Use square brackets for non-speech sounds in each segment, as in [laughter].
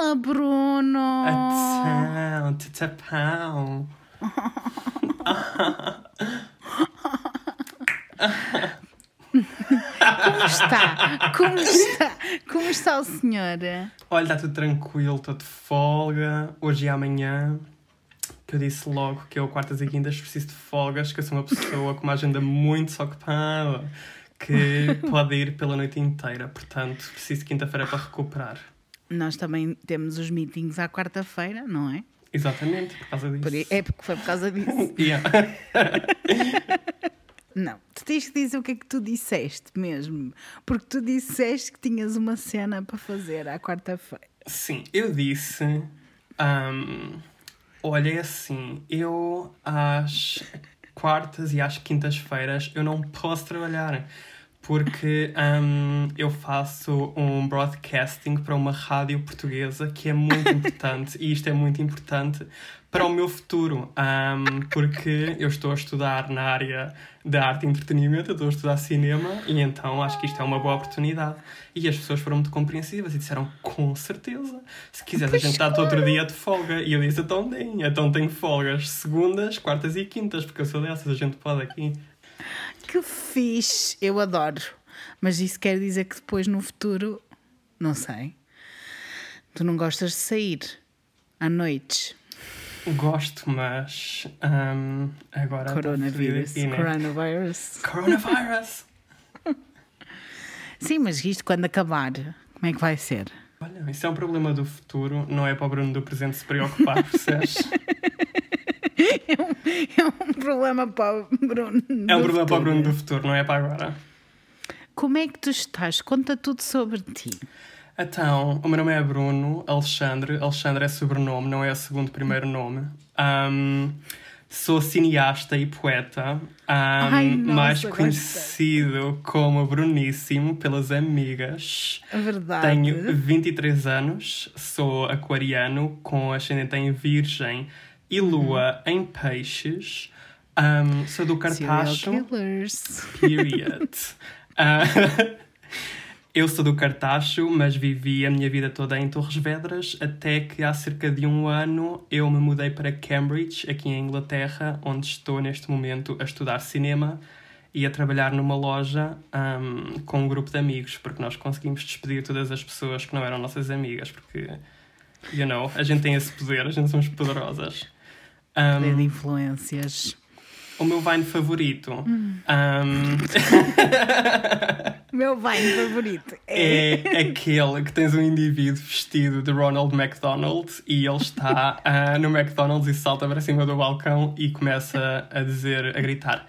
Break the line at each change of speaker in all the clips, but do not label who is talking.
Olá, Bruno!
Então, tetapão.
Como está? Como está? Como está o senhor?
Olha, está tudo tranquilo, estou de folga. Hoje e amanhã. Que eu disse logo que eu, quartas e quintas, preciso de folgas, que eu sou uma pessoa com uma agenda muito ocupada, que pode ir pela noite inteira. Portanto, preciso de quinta-feira para recuperar.
Nós também temos os meetings à quarta-feira, não é?
Exatamente, por causa disso.
É porque foi por causa disso. [laughs] [laughs] Não, tu tens que dizer o que é que tu disseste mesmo. Porque tu disseste que tinhas uma cena para fazer à quarta-feira.
Sim, eu disse. ahm, olha, é assim, eu às quartas e às quintas-feiras eu não posso trabalhar porque ahm, eu faço um broadcasting para uma rádio portuguesa que é muito [laughs] importante e isto é muito importante para o meu futuro, ahm, porque eu estou a estudar na área da arte e entretenimento, eu estou a estudar cinema e então acho que isto é uma boa oportunidade. E as pessoas foram muito compreensivas e disseram com certeza, se quiseres a gente dá-te outro dia de folga. E eu disse, então tem, então tenho folgas segundas, quartas e quintas, porque eu sou dessas, a gente pode aqui.
Que fixe! Eu adoro. Mas isso quer dizer que depois no futuro, não sei, tu não gostas de sair à noite.
Gosto, mas ahm, agora.
Coronavírus.
E, né?
Coronavirus.
Coronavirus! [laughs]
Sim, mas isto quando acabar, como é que vai ser?
Olha, isso é um problema do futuro, não é para o Bruno do presente se preocupar, [laughs] percebes? [laughs]
É um, é um problema para o Bruno.
É um problema para o
futuro.
Bruno do futuro, não é para agora.
Como é que tu estás? Conta tudo sobre ti.
Então, o meu nome é Bruno Alexandre. Alexandre é sobrenome, não é o segundo primeiro nome. Ahm, sou cineasta e poeta, ahm,
Ai, nossa,
mais conhecido como Bruníssimo pelas amigas.
A verdade.
Tenho 23 anos, sou aquariano com ascendente em Virgem e lua em Peixes. Ahm, sou do Cartacho. Period. [laughs] Ah, eu sou do Cartacho, mas vivi a minha vida toda em Torres Vedras, até que há cerca de um ano eu me mudei para Cambridge, aqui em Inglaterra, onde estou neste momento a estudar cinema e a trabalhar numa loja ahm, com um grupo de amigos, porque nós conseguimos despedir todas as pessoas que não eram nossas amigas, porque, you know, a gente tem esse poder, a gente somos poderosas.
Poder de influências.
o meu Vine favorito ahm, [laughs]
Meu wine favorito é.
é aquele que tens um indivíduo vestido de Ronald McDonald e ele está ah, no McDonald's e salta para cima do balcão e começa a dizer, a gritar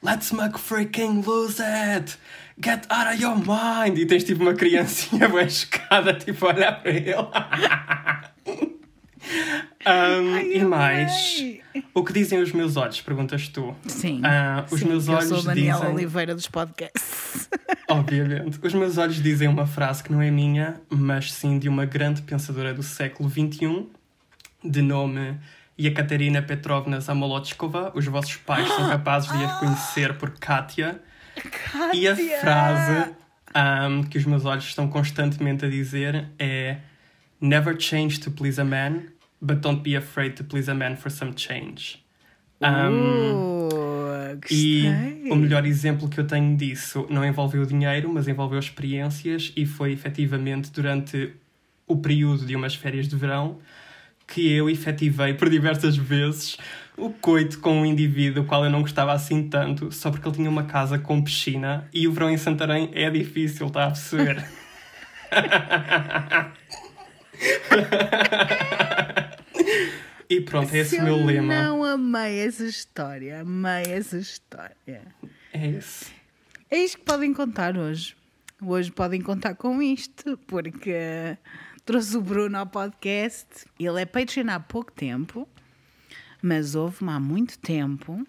Let's make freaking lose it! Get out of your mind! E tens tipo uma criancinha [laughs] bem chocada, tipo, a olhar para ele. [laughs] Um,
Ai,
e mais,
amei.
o que dizem os meus olhos? Perguntas tu.
Sim.
Ah, os
Sim,
meus
que eu
olhos
sou a Daniela
dizem.
Oliveira dos podcasts. [laughs]
Obviamente. Os meus olhos dizem uma frase que não é minha, mas sim de uma grande pensadora do século XXI, de nome Yekaterina Petrovna Zamolotchkova. Os vossos pais são [gasps] capazes de a reconhecer por Katia. E a
Kátia!
frase ahm, que os meus olhos estão constantemente a dizer é Never change to please a man, but don't be afraid to please a man for some change. Ahm,
Uh,
e o melhor exemplo que eu tenho disso não envolveu dinheiro, mas envolveu experiências e foi efetivamente durante o período de umas férias de verão que eu efetivei por diversas vezes o coito com um indivíduo qual eu não gostava assim tanto, só porque ele tinha uma casa com piscina e o verão em Santarém é difícil, está a perceber? [laughs] [laughs] e pronto, é esse
Se
o meu
eu
lema.
não amei essa história, amei essa história.
É esse.
É isto que podem contar hoje. Hoje podem contar com isto, porque trouxe o Bruno ao podcast. Ele é Patreon há pouco tempo, mas houve-me há muito tempo.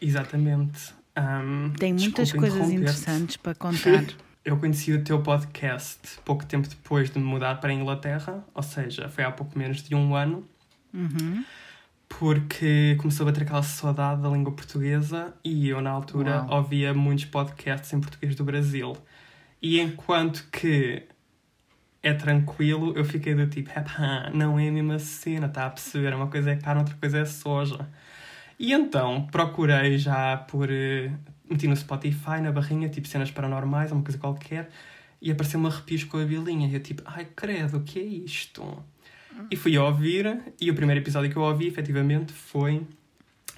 Exatamente. Ahm,
Tem muitas coisas interessantes para contar. [laughs]
Eu conheci o teu podcast pouco tempo depois de me mudar para a Inglaterra, ou seja, foi há pouco menos de um ano,
Uhum.
porque começou a bater aquela saudade da língua portuguesa e eu, na altura,
Uau.
ouvia muitos podcasts em português do Brasil. E enquanto que é tranquilo, eu fiquei do tipo, não é a mesma cena, está a perceber? Uma coisa é carne, outra coisa é soja. E então procurei já por. Meti no Spotify, na barrinha, tipo cenas paranormais, uma coisa qualquer, e apareceu uma arrepios com a bilinha. E eu tipo, ai credo, o que é isto? E fui a ouvir, e o primeiro episódio que eu ouvi, efetivamente, foi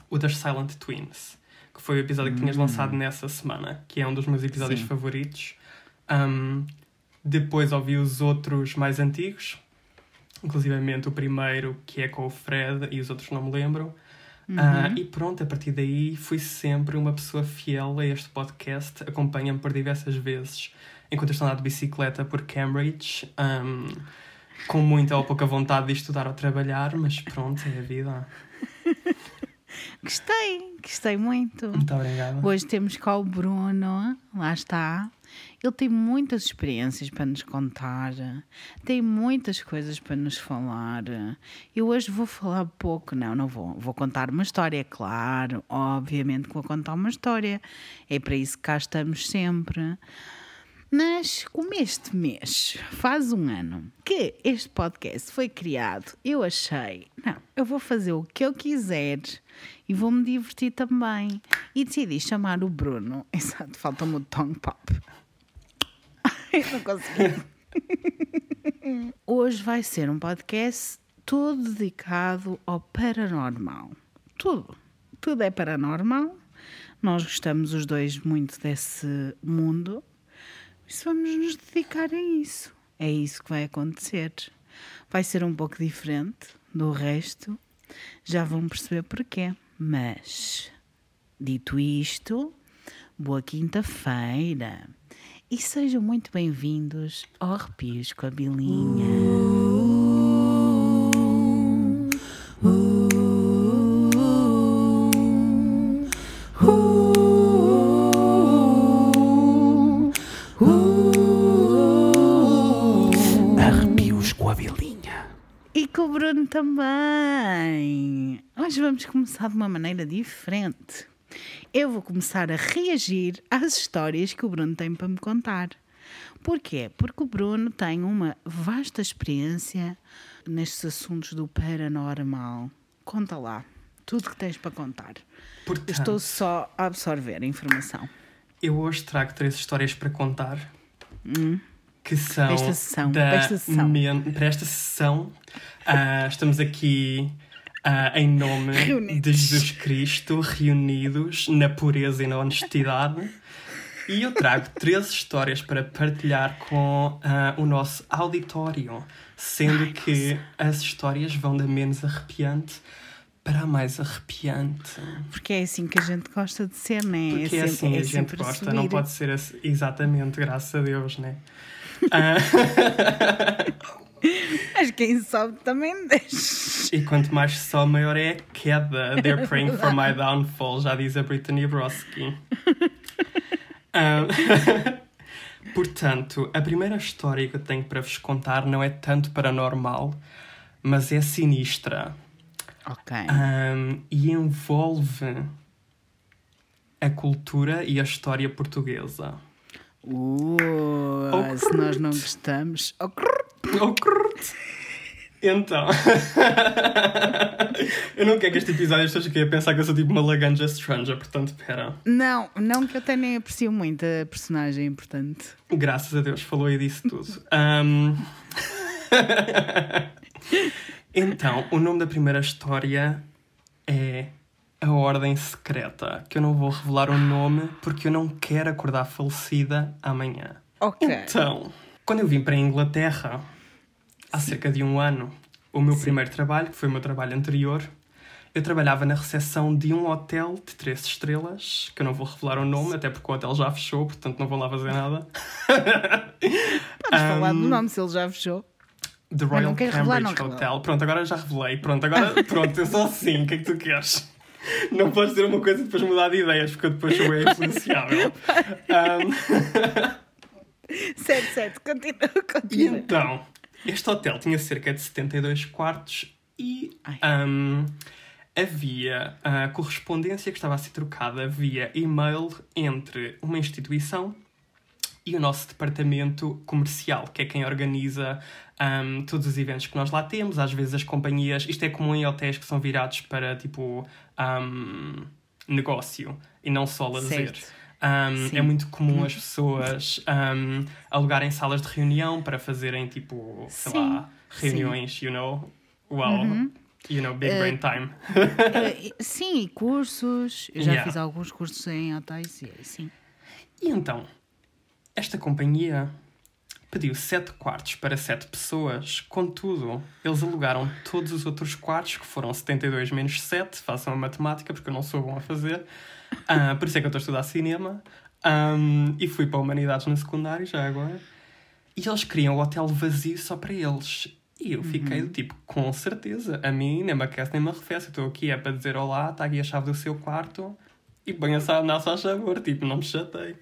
o das Silent Twins, que foi o episódio que tinhas lançado nessa semana, que é um dos meus episódios
Sim.
favoritos. Um, depois ouvi os outros mais antigos, inclusivamente o primeiro, que é com o Fred, e os outros não me lembro. Ah, e pronto, a partir daí fui sempre uma pessoa fiel a este podcast, acompanha-me por diversas vezes enquanto eu estou a andar de bicicleta por Cambridge, um, com muita ou pouca vontade de estudar ou trabalhar, mas pronto, é a vida. [laughs]
Gostei, gostei muito.
Muito obrigada.
Hoje temos cá o Bruno, lá está. Ele tem muitas experiências para nos contar, tem muitas coisas para nos falar. Eu hoje vou falar pouco, não, não vou. Vou contar uma história, é claro, obviamente que vou contar uma história. É para isso que cá estamos sempre. Mas como este mês faz um ano que este podcast foi criado, eu achei, não, eu vou fazer o que eu quiser e vou-me divertir também. E decidi chamar o Bruno. [laughs] Exato, falta-me o tongue pop. [laughs] Não consegui. [laughs] Hoje vai ser um podcast todo dedicado ao paranormal. Tudo. Tudo é paranormal. Nós gostamos os dois muito desse mundo. Isso vamos nos dedicar a isso. É isso que vai acontecer. Vai ser um pouco diferente do resto. Já vão perceber porquê. Mas, dito isto, boa quinta-feira. E sejam muito bem-vindos ao Arrepios com a Bilinha.
Arrepios com a bilinha.
E com o Bruno também. Hoje vamos começar de uma maneira diferente. Eu vou começar a reagir às histórias que o Bruno tem para me contar. Porquê? Porque o Bruno tem uma vasta experiência nestes assuntos do paranormal. Conta lá tudo que tens para contar.
Portanto,
estou só a absorver a informação.
eu hoje trago três histórias para contar. Que são.
Para esta sessão,
da
para esta sessão.
men- para esta sessão. Ah, estamos aqui ah, em nome
Reunidos.
de Jesus Cristo, reunidos na pureza e na honestidade. E eu trago três histórias para partilhar com ah, o nosso auditório, sendo que as histórias vão da menos arrepiante para a mais arrepiante.
Porque é assim que a gente gosta de ser, não é?
Porque
é sempre,
assim,
é
a gente gosta,
subir.
não pode ser assim, exatamente, graças a Deus, né? [laughs] Ah, [laughs]
Mas quem sabe também deixa.
e quanto mais sol, maior é a queda. They're praying for my downfall, já diz a Brittany Broski. [laughs] Ah, [laughs] portanto, a primeira história que eu tenho para vos contar não é tanto paranormal, mas é sinistra.
Ok.
Um, e envolve a cultura e a história portuguesa.
Uh,
Oh,
se nós não gostamos. Oh, crrr.
Crrrt. Então, [laughs] eu não quero que este episódio pessoas fiquem a pensar que eu sou tipo uma laganja stranger, portanto, pera.
Não, não que eu até nem aprecio muito a personagem, portanto.
Graças a Deus, falou e disse tudo. Um, [laughs] então, o nome da primeira história é A Ordem Secreta, que eu não vou revelar o nome porque eu não quero acordar falecida amanhã.
Ok.
Então, quando eu vim para a Inglaterra, há cerca de um ano, o meu primeiro trabalho, que foi o meu trabalho anterior, eu trabalhava na recepção de um hotel de três estrelas, que eu não vou revelar o nome, até porque o hotel já fechou, portanto não vou lá fazer nada. [laughs]
Podes falar do nome se ele já fechou.
The Royal
não queres revelar, não
Cambridge. Hotel. Pronto, agora já revelei. Pronto, agora [laughs] pronto, eu sou assim. O que é que tu queres? Não podes dizer uma coisa e depois mudar de ideias, porque eu depois sou bem influenciável. Um,
Certo, certo. Continua,
E
continua.
então, este hotel tinha cerca de 72 quartos e hum, havia a correspondência que estava a ser trocada via e-mail entre uma instituição e o nosso departamento comercial, que é quem organiza um, todos os eventos que nós lá temos. Às vezes as companhias, isto é comum em hotéis que são virados para tipo um, negócio e não só lazer. Um, é muito comum as pessoas um, alugarem salas de reunião para fazerem tipo, sei Sim. lá, reuniões, Sim. you know? Well, uhum. you know, big uh, brain time.
uh, sim, e cursos. Eu já yeah. fiz alguns cursos em hotéis, sim.
E então, esta companhia pediu sete quartos para sete pessoas, contudo, eles alugaram todos os outros quartos, que foram 72 menos 7, façam a matemática, porque eu não sou bom a fazer, uh, por isso é que eu estou a estudar cinema, um, e fui para Humanidades no secundário, já agora, e eles queriam o hotel vazio só para eles. E eu fiquei uhum. do tipo, com certeza, a mim nem me aquece nem me arrefece, estou aqui é para dizer olá, está aqui a chave do seu quarto, e ponha-se a nossa favor, tipo, não me chatei.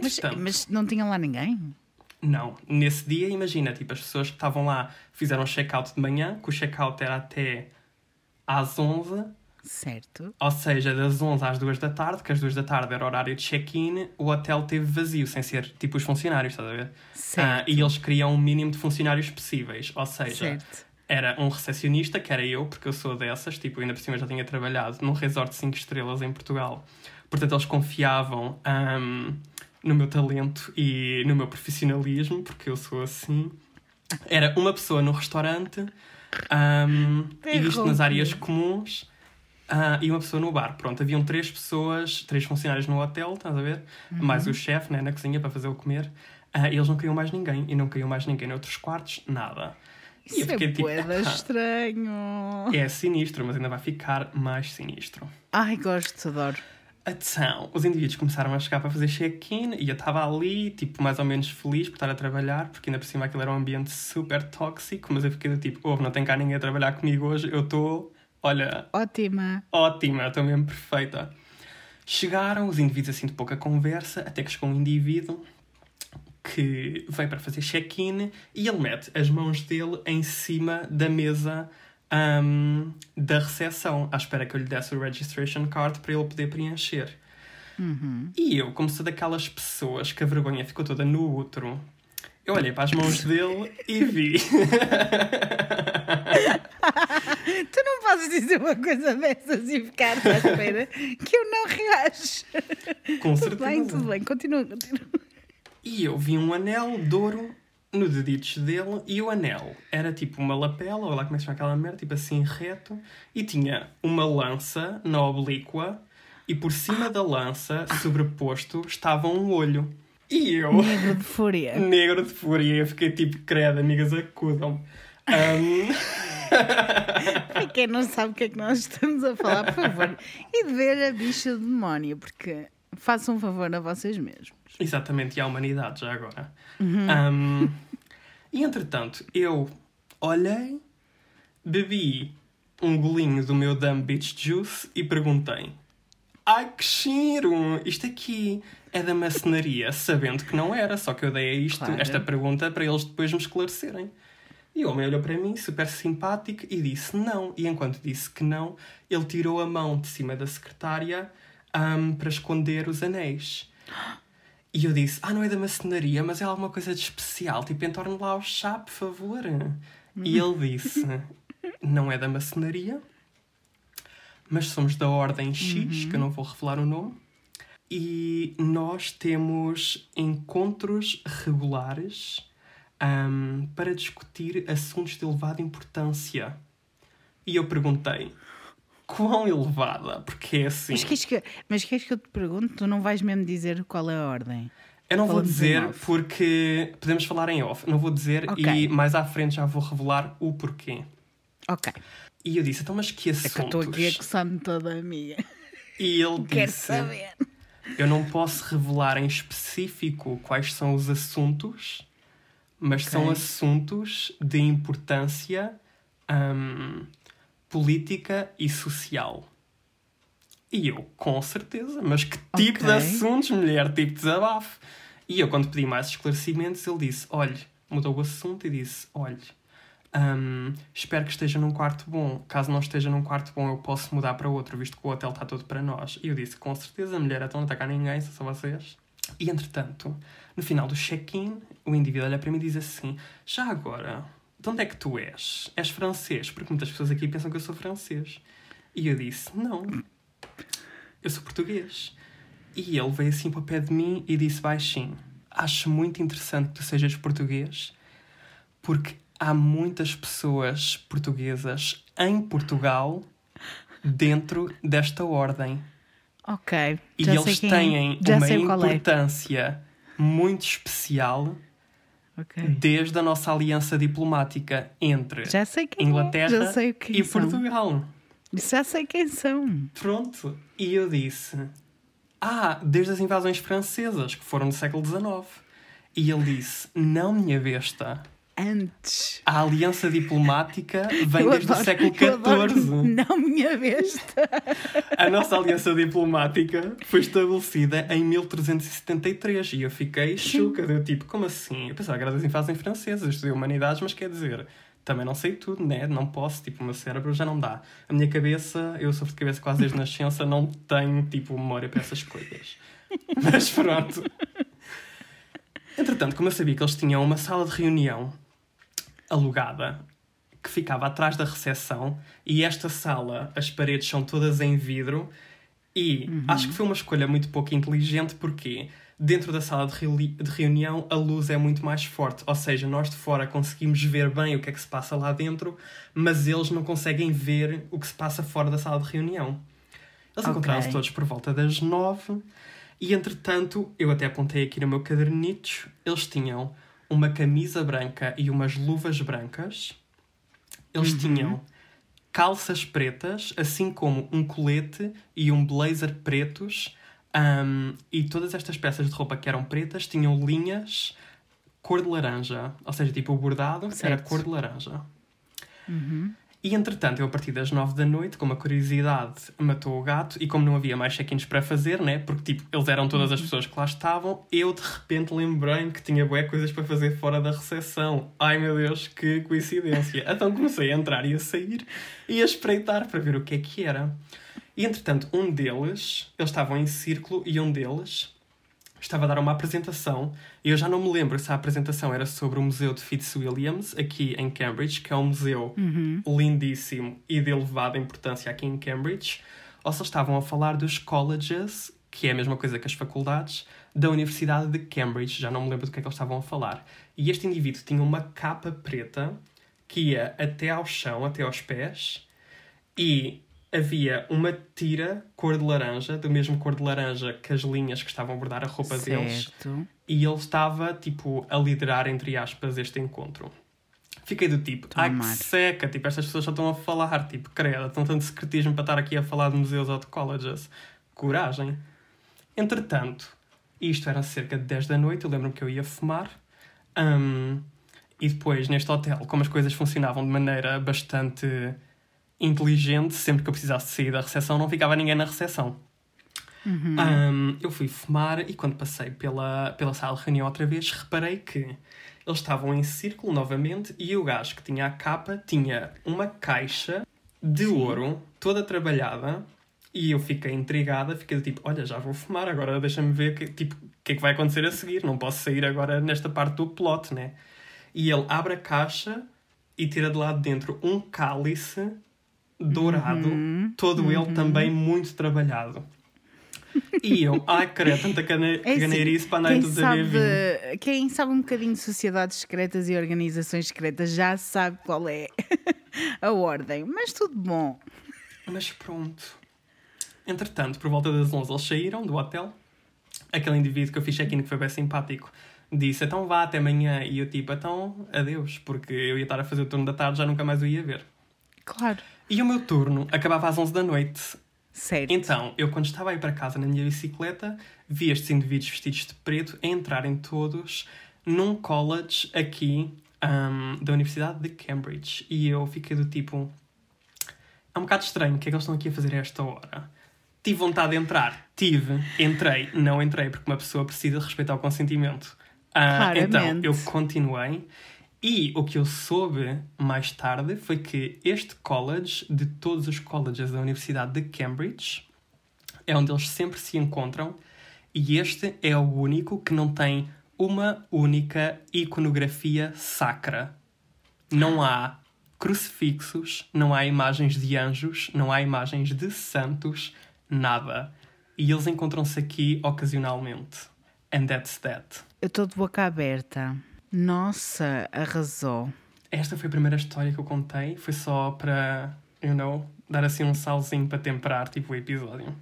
Mas, mas não tinha lá ninguém?
Não. Nesse dia, imagina, tipo, as pessoas que estavam lá fizeram check-out de manhã, que o check-out era até às 11.
Certo.
Ou seja, das 11 às 2 da tarde, que às 2 da tarde era horário de check-in, o hotel teve vazio, sem ser tipo os funcionários, estás a ver? Certo. Uh, e eles queriam o um mínimo de funcionários possíveis. Ou seja, certo. era um recepcionista, que era eu, porque eu sou dessas, tipo, ainda por cima já tinha trabalhado num resort de 5 estrelas em Portugal. Portanto, eles confiavam. Um, no meu talento e no meu profissionalismo, porque eu sou assim. Era uma pessoa no restaurante, um, e isto nas áreas comuns, uh, e uma pessoa no bar. Pronto, haviam três pessoas, três funcionários no hotel, estás a ver? Uhum. Mais o chefe né, na cozinha para fazer o comer. Uh, e eles não queriam mais ninguém, e não queriam mais ninguém noutros quartos, nada.
Isso e eu fiquei, é tipo, estranho.
É sinistro, mas ainda vai ficar mais sinistro.
Ai, gosto, adoro.
Então, os indivíduos começaram a chegar para fazer check-in e eu estava ali, tipo, mais ou menos feliz por estar a trabalhar, porque ainda por cima aquilo era um ambiente super tóxico, mas eu fiquei do tipo, ouve, não tem cá ninguém a trabalhar comigo hoje, eu estou, olha...
Ótima.
Ótima, estou mesmo perfeita. Chegaram os indivíduos assim de pouca conversa, até que chegou um indivíduo que veio para fazer check-in e ele mete as mãos dele em cima da mesa um, da recepção, à espera que eu lhe desse o registration card para ele poder preencher.
Uhum.
E eu, como sou daquelas pessoas que a vergonha ficou toda no outro, eu olhei para as mãos dele e vi. [laughs]
tu não podes dizer uma coisa dessas e ficar à espera que eu não reajo.
Com certeza.
Tudo bem, tudo bem, continua, continua.
E eu vi um anel de ouro no deditos dele e o anel era tipo uma lapela, ou lá como é que chama aquela merda, tipo assim reto, e tinha uma lança na oblíqua e por cima da lança, sobreposto, estava um olho. E eu.
Negro de fúria. [laughs]
Negro de fúria. Eu fiquei tipo, credo, amigas, acudam. Um... [laughs]
Para quem não sabe o que é que nós estamos a falar, por favor, e de ver a bicha do demónio, porque façam um favor a vocês mesmos.
Exatamente, e à humanidade já agora. Uhum. Um, e entretanto, eu olhei, bebi um golinho do meu Dumb Beach Juice e perguntei: Ai que cheiro! Isto aqui é da maçonaria, sabendo que não era, só que eu dei a isto, claro. esta pergunta para eles depois me esclarecerem. E o homem olhou para mim, super simpático, e disse não. E enquanto disse que não, ele tirou a mão de cima da secretária um, para esconder os anéis. E eu disse: Ah, não é da maçonaria, mas é alguma coisa de especial. Tipo, entorne lá o chá, por favor. E ele disse: Não é da maçonaria, mas somos da Ordem X, uhum. que eu não vou revelar o nome. E nós temos encontros regulares um, para discutir assuntos de elevada importância. E eu perguntei: quão elevada, porque é assim.
Mas queres que, mas queres que eu te pergunte? Tu não vais mesmo dizer qual é a ordem?
Eu não vou dizer porque podemos falar em off. Não vou dizer okay. e mais à frente já vou revelar o porquê.
Ok.
E eu disse, então, mas que assuntos? É que eu estou
aqui a coçar-me toda a minha.
E ele
Quero
disse...
saber.
Eu não posso revelar em específico quais são os assuntos, mas okay. são assuntos de importância um, política e social. E eu, com certeza, mas que tipo okay. de assuntos, mulher? Tipo de desabafo. E eu, quando pedi mais esclarecimentos, ele disse: olhe, mudou o assunto e disse: olhe, um, espero que esteja num quarto bom. Caso não esteja num quarto bom, eu posso mudar para outro, visto que o hotel está todo para nós. E eu disse: com certeza, mulher, então não está cá ninguém, só vocês. E entretanto, no final do check-in, o indivíduo olha para mim e diz assim: Já agora, de onde é que tu és? És francês? Porque muitas pessoas aqui pensam que eu sou francês. E eu disse: Não, eu sou português. E ele veio assim para o pé de mim e disse baixinho: Acho muito interessante que tu sejas português, porque há muitas pessoas portuguesas em Portugal dentro desta ordem.
Ok.
E
já
eles
quem,
têm uma
é.
importância muito especial
Ok.
desde a nossa aliança diplomática entre Inglaterra
é. Quem
e
são.
Portugal.
Já sei quem são.
Pronto. E eu disse: Ah, desde as invasões francesas, que foram no século XIX. E ele disse: Não, minha besta.
Antes.
A aliança diplomática vem
Eu
desde
adoro-
o século XIV.
Não, minha besta.
A nossa aliança diplomática foi estabelecida em 1373 e eu fiquei chuca. Eu tipo, como assim? Eu pensava que era das invasões francesas, eu estudei humanidades, mas quer dizer, também não sei tudo, né? Não posso, tipo, o meu cérebro já não dá. A minha cabeça, eu sofro de cabeça quase desde nascença, não tenho, tipo, memória para essas coisas. [laughs] Mas pronto. Entretanto, como eu sabia que eles tinham uma sala de reunião alugada que ficava atrás da recepção e esta sala, as paredes são todas em vidro e acho que foi uma escolha muito pouco inteligente porque dentro da sala de, reuni- de reunião a luz é muito mais forte, ou seja, nós de fora conseguimos ver bem o que é que se passa lá dentro, mas eles não conseguem ver o que se passa fora da sala de reunião. Eles
Ok.
encontraram-se todos por volta das nove e, entretanto, eu até apontei aqui no meu cadernito, eles tinham uma camisa branca e umas luvas brancas. Eles tinham calças pretas, assim como um colete e um blazer pretos. ahm, e todas estas peças de roupa que eram pretas tinham linhas cor de laranja. Ou seja, tipo, o bordado era
Certo.
cor de laranja. E entretanto, eu a partir das nove da noite, com uma curiosidade, matou o gato e como não havia mais check-ins para fazer, né? Porque tipo, eles eram todas as pessoas que lá estavam, eu de repente lembrei-me que tinha bué coisas para fazer fora da recepção. Ai meu Deus, que coincidência. [laughs] Então comecei a entrar e a sair e a espreitar para ver o que é que era. E entretanto, um deles, eles estavam em círculo e um deles estava a dar uma apresentação e eu já não me lembro se a apresentação era sobre o Museu de Fitzwilliams, aqui em Cambridge, que é um museu lindíssimo e de elevada importância aqui em Cambridge, ou se eles estavam a falar dos colleges, que é a mesma coisa que as faculdades, da Universidade de Cambridge, já não me lembro do que é que eles estavam a falar. E este indivíduo tinha uma capa preta que ia até ao chão, até aos pés, e havia uma tira cor de laranja, do mesmo cor de laranja que as linhas que estavam a bordar a roupa deles,
Certo.
e ele estava, tipo, a liderar, entre aspas, este encontro. Fiquei do tipo,
a
ai que seca, tipo, estas pessoas só estão a falar, tipo, credo, estão tanto secretismo para estar aqui a falar de museus ou de colleges. Coragem. Entretanto, isto era cerca de 10 da noite, eu lembro-me que eu ia fumar, hum, e depois, neste hotel, como as coisas funcionavam de maneira bastante inteligente, sempre que eu precisasse sair da recepção, não ficava ninguém na recepção. Um, eu fui fumar e quando passei pela, pela sala de reunião outra vez, reparei que eles estavam em círculo novamente e o gajo que tinha a capa tinha uma caixa de ouro toda trabalhada e eu fiquei intrigada, fiquei do tipo, olha, já vou fumar, agora deixa-me ver que, tipo, o que é que vai acontecer a seguir, não posso sair agora nesta parte do plot, né? E ele abre a caixa e tira de lá de dentro um cálice dourado, todo ele também muito trabalhado. E eu, ai, credo, tanta
É assim,
caneirice para andarem
quem
todos a ver
quem sabe um bocadinho de sociedades secretas e organizações secretas já sabe qual é [laughs] a ordem. Mas tudo bom.
Mas pronto. Entretanto, por volta das 11 eles saíram do hotel. Aquele indivíduo que eu fiz check-in que foi bem simpático disse, então vá até amanhã. E eu tipo, então adeus, porque eu ia estar a fazer o turno da tarde, já nunca mais o ia ver.
Claro.
E o meu turno acabava às 11 da noite.
Certo.
Então, eu quando estava a ir para casa na minha bicicleta, vi estes indivíduos vestidos de preto a entrarem todos num college aqui ahm, da Universidade de Cambridge. E eu fiquei do tipo... É um bocado estranho, o que é que eles estão aqui a fazer a esta hora? Tive vontade de entrar. Tive. Entrei. Não entrei, porque uma pessoa precisa respeitar o consentimento. Ah, então, eu continuei. E o que eu soube mais tarde foi que este college, de todos os colleges da Universidade de Cambridge, é onde eles sempre se encontram E este é o único que não tem uma única iconografia sacra. Não há crucifixos, não há imagens de anjos, não há imagens de santos, nada. E eles encontram-se aqui ocasionalmente. And that's that.
Eu estou de boca aberta. Nossa, arrasou.
Esta foi a primeira história que eu contei. Foi só para, you know, dar assim um salzinho para temperar tipo o episódio.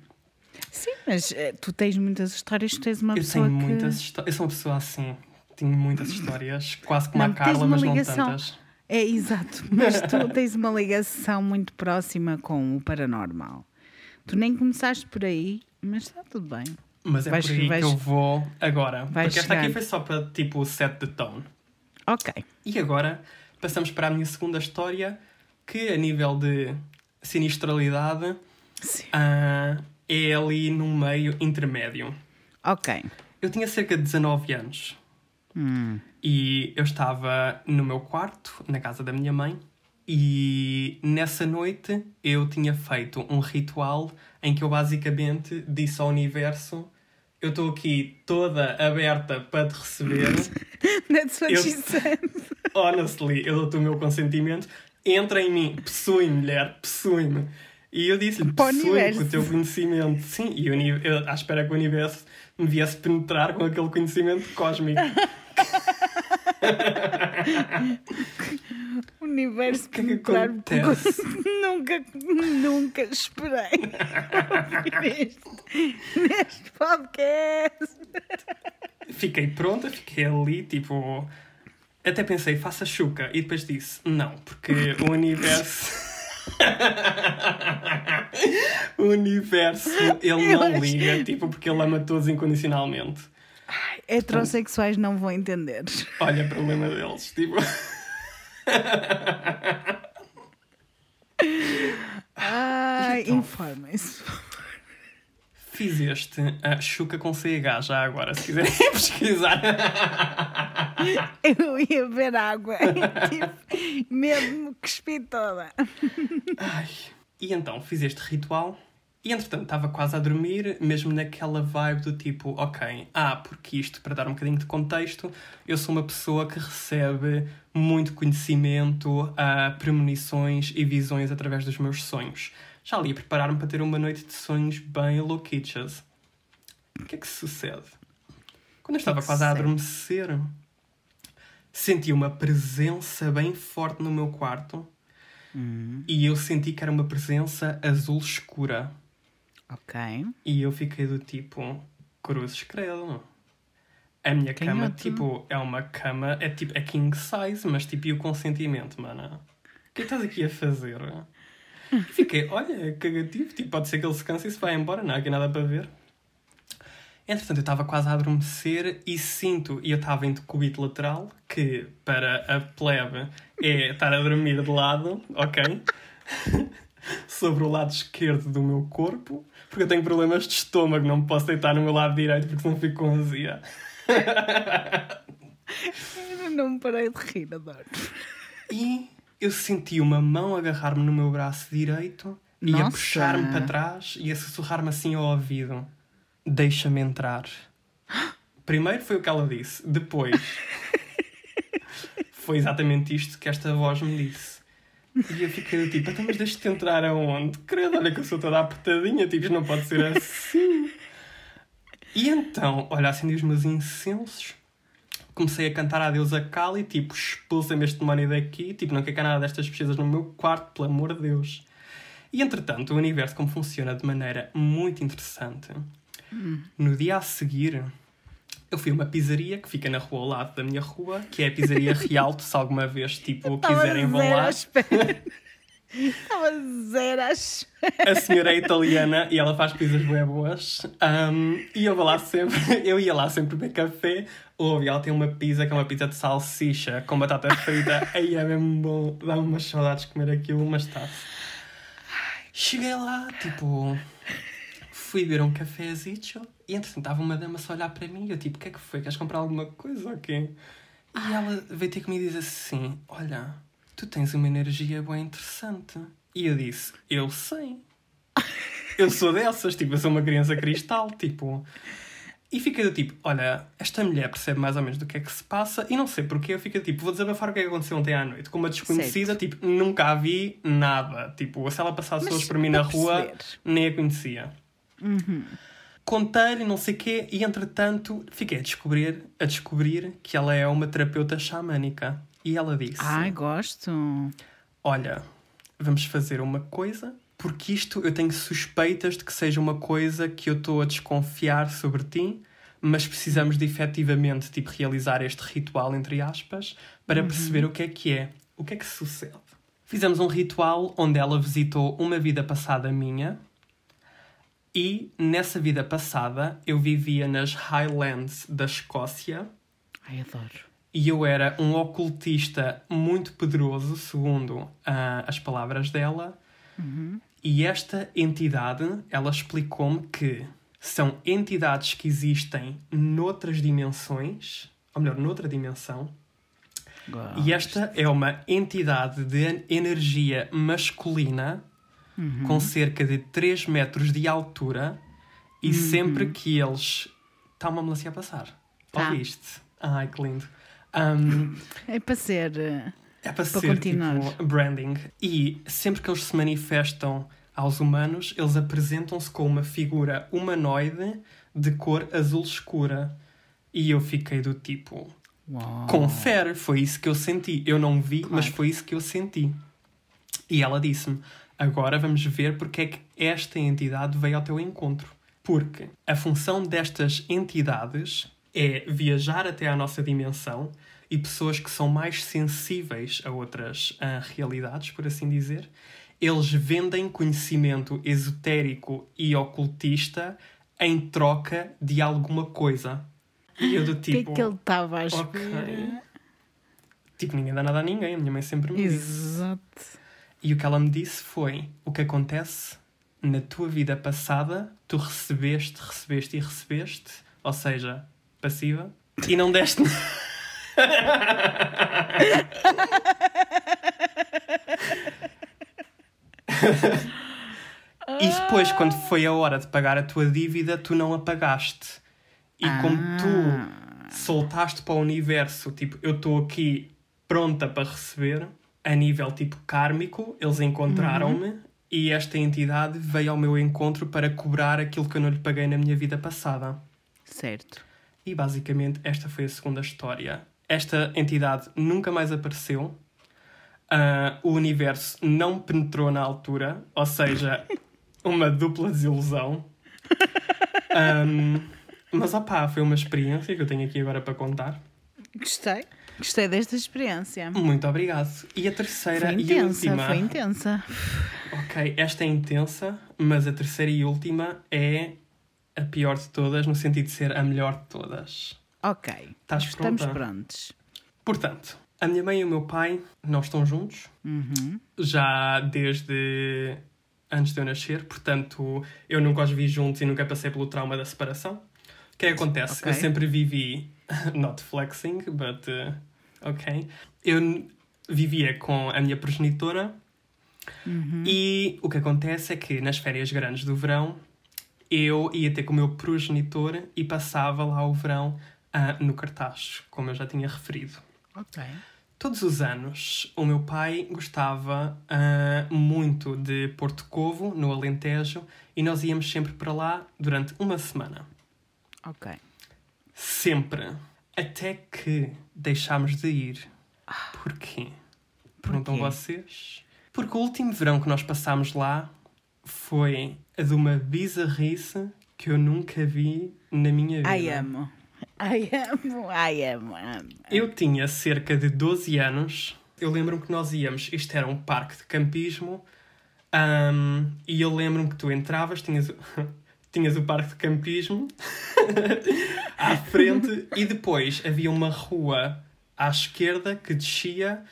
Sim, mas eh, tu tens muitas histórias, tu tens uma
Eu
pessoa
tenho
que...
muitas histórias. Eu sou uma pessoa assim. Tenho muitas histórias. [coughs] Quase como
Não,
a Carla, mas não
ligação.
tantas.
É, exato. Mas tu [laughs] tens uma ligação muito próxima com o paranormal. Tu nem começaste por aí, mas está tudo bem.
Mas é
Vais-
por aí
vais-
que eu vou agora.
vais
Porque esta aqui
chegar.
foi só para tipo o set de tone.
Ok.
E agora passamos para a minha segunda história, que a nível de sinistralidade ah, é ali num meio intermédio.
Ok.
Eu tinha cerca de 19 anos
Hum.
e eu estava no meu quarto, na casa da minha mãe, e nessa noite eu tinha feito um ritual em que eu basicamente disse ao universo: Eu estou aqui toda aberta para te receber. [laughs]
That's what
Eu-
she said. [laughs]
honestly, eu dou-te o meu consentimento, entra em mim, possui-me, mulher, possui-me. E eu disse-lhe, possui-me com o teu conhecimento. Sim, e eu, eu à espera que o universo me viesse penetrar com aquele conhecimento cósmico. [laughs] [laughs]
O universo
que é que acontece? [laughs]
nunca, nunca esperei ouvir isto neste podcast.
Fiquei pronta, fiquei ali, tipo... Até pensei, faça chuca. E depois disse, não, porque o universo... [laughs] o universo, ele não liga, tipo, porque ele ama todos incondicionalmente.
Heterossexuais não vão entender.
Olha, problema deles. Tipo, Então.
informem-se.
fiz este uh, Chuca com CH já agora, se quiserem [laughs] pesquisar.
Eu ia ver água. Tipo, [laughs] mesmo cuspi toda.
Ai. E então fiz este ritual. E entretanto estava quase a dormir, mesmo naquela vibe do tipo, ok, ah, porque isto, para dar um bocadinho de contexto, eu sou uma pessoa que recebe muito conhecimento, ah, premonições e visões através dos meus sonhos. Já ali a preparar-me para ter uma noite de sonhos bem louquichas. O que é que sucede? Quando eu estava
que
quase a adormecer, senti uma presença bem forte no meu quarto e eu senti que era uma presença azul escura.
Ok.
E eu fiquei do tipo, cruzes credo. A minha
Quem
cama,
outro?
tipo, é uma cama, é tipo, é king size, mas tipo, e o consentimento, mana? O que é que estás aqui a fazer? E fiquei, olha, cagativo, tipo, pode ser que ele se canse e se vai embora, não há aqui nada para ver. Entretanto, eu estava quase a adormecer e sinto, e eu estava em decúbito lateral, que para a plebe é estar a dormir de lado, ok? [laughs] Sobre o lado esquerdo do meu corpo, porque eu tenho problemas de estômago, não me posso deitar no meu lado direito porque senão fico com azia.
Não me parei de rir, adoro.
E eu senti uma mão agarrar-me no meu braço direito e a
Nossa.
puxar-me para trás e a sussurrar-me assim ao ouvido: Deixa-me entrar. Primeiro foi o que ela disse, depois [laughs] foi exatamente isto que esta voz me disse. E eu fiquei tipo, então, mas deixa-te entrar aonde? Credo, olha que eu sou toda apertadinha, tipo, não pode ser assim. E então, olha, acendi os meus incensos, comecei a cantar a deusa Kali, tipo, expulsa-me este demónio daqui, tipo, não quer cá nada destas pesquisas no meu quarto, pelo amor de Deus. E entretanto, o universo como funciona de maneira muito interessante. No dia a seguir, eu fui a uma pizzaria que fica na rua ao lado da minha rua, que é a pizzaria Rialto, se alguma vez, tipo, quiserem vão lá.
Estava [laughs] zero à espera.
A senhora é italiana e ela faz pizzas bem boas. Um, e eu vou lá sempre, [laughs] eu ia lá sempre beber café. Ouve, ela tem uma pizza que é uma pizza de salsicha com batata frita. [laughs] Aí é mesmo bom, dá-me umas saudades de comer aquilo, mas está. Cheguei lá, tipo, fui beber um cafezinho e entretanto estava uma dama só a olhar para mim e eu tipo, o que é que foi? Queres comprar alguma coisa ou quê? E ela veio ter comigo e diz assim, olha, tu tens uma energia bem interessante. E eu disse, eu sei. Eu sou dessas, tipo, eu sou uma criança cristal, tipo... E fiquei do tipo, olha, esta mulher percebe mais ou menos do que é que se passa e não sei porque eu fiquei tipo, vou desabafar o que é que aconteceu ontem à noite. Com uma desconhecida, tipo, nunca a vi nada. Tipo, se ela passasse hoje por mim na
para
rua,
perceber.
nem a conhecia.
Uhum.
Contei-lhe, não sei o quê, e entretanto fiquei a descobrir, a descobrir que ela é uma terapeuta xamânica. E ela disse:
Ai, gosto.
Olha, vamos fazer uma coisa, porque isto eu tenho suspeitas de que seja uma coisa que eu estou a desconfiar sobre ti, mas precisamos de efetivamente tipo, realizar este ritual, entre aspas, para perceber o que é que é. O que é que sucede? Fizemos um ritual onde ela visitou uma vida passada minha. E nessa vida passada eu vivia nas Highlands da Escócia
Ai, adoro.
e eu era um ocultista muito poderoso, segundo ah, as palavras dela. E esta entidade, ela explicou-me que são entidades que existem noutras dimensões, ou melhor, noutra dimensão,
Gosto.
e esta é uma entidade de energia masculina com cerca de 3 metros de altura e sempre que eles. Está uma melancia a passar.
Tá.
Ouviste? Ai, que lindo. Um,
É para ser. eh,
é para,
Para
ser
continuar.
tipo branding. E sempre que eles se manifestam aos humanos, eles apresentam-se com uma figura humanoide de cor azul escura. E eu fiquei do tipo,
Uau.
confere, foi isso que eu senti. Eu não vi, mas
Claro.
foi isso que eu senti. E ela disse-me: agora vamos ver porque é que esta entidade veio ao teu encontro. Porque a função destas entidades é viajar até à nossa dimensão e pessoas que são mais sensíveis a outras ah, realidades, por assim dizer, eles vendem conhecimento esotérico e ocultista em troca de alguma coisa. E eu do [laughs]
O que é
tipo.
que ele estava a
Ok.
esperar?
Tipo, ninguém dá nada a ninguém, a minha mãe sempre me disse.
Exato.
E o que ela me disse foi: o que acontece na tua vida passada, tu recebeste, recebeste e recebeste, ou seja, passiva, e não deste. e depois, quando foi a hora de pagar a tua dívida, tu não a pagaste. E como tu soltaste para o universo, tipo, eu estou aqui pronta para receber, a nível tipo kármico, eles encontraram-me e esta entidade veio ao meu encontro para cobrar aquilo que eu não lhe paguei na minha vida passada.
Certo.
E basicamente esta foi a segunda história. Esta entidade nunca mais apareceu. Ah, o universo não penetrou na altura, ou seja, [laughs] uma dupla desilusão. [laughs] Ahm, mas opá, foi uma experiência que eu tenho aqui agora para contar.
Gostei. Gostei desta experiência.
Muito obrigado. E a terceira
Foi
e
intensa,
última.
foi intensa.
Ok, esta é intensa, mas a terceira e última é a pior de todas, no sentido de ser a melhor de todas.
Ok.
Estás
Estamos
pronta?
prontos.
Portanto, a minha mãe e o meu pai não estão juntos
Uhum.
já desde antes de eu nascer, portanto, eu nunca os vi juntos e nunca passei pelo trauma da separação. O que é acontece?
Ok.
Eu sempre vivi, [laughs] not flexing, but uh, ok. Eu vivia com a minha progenitora
Uhum.
e o que acontece é que nas férias grandes do verão eu ia ter com o meu progenitor e passava lá o verão ah, no cartaz, como eu já tinha referido.
Ok.
Todos os anos, o meu pai gostava ah, muito de Porto Covo, no Alentejo, e nós íamos sempre para lá durante uma semana.
Ok.
Sempre. Até que deixámos de ir. Porquê? Perguntam
Porquê?
vocês? Porque o último verão que nós passámos lá foi a de uma bizarrice que eu nunca vi na minha vida.
Ai, amo. Ai, amo. Ai, amo. amo.
Eu tinha cerca de 12 anos. Eu lembro-me que nós íamos, isto era um parque de campismo, ahm, e eu lembro-me que tu entravas, tinhas, [laughs] tinhas o parque de campismo [laughs] à frente, e depois havia uma rua à esquerda que descia,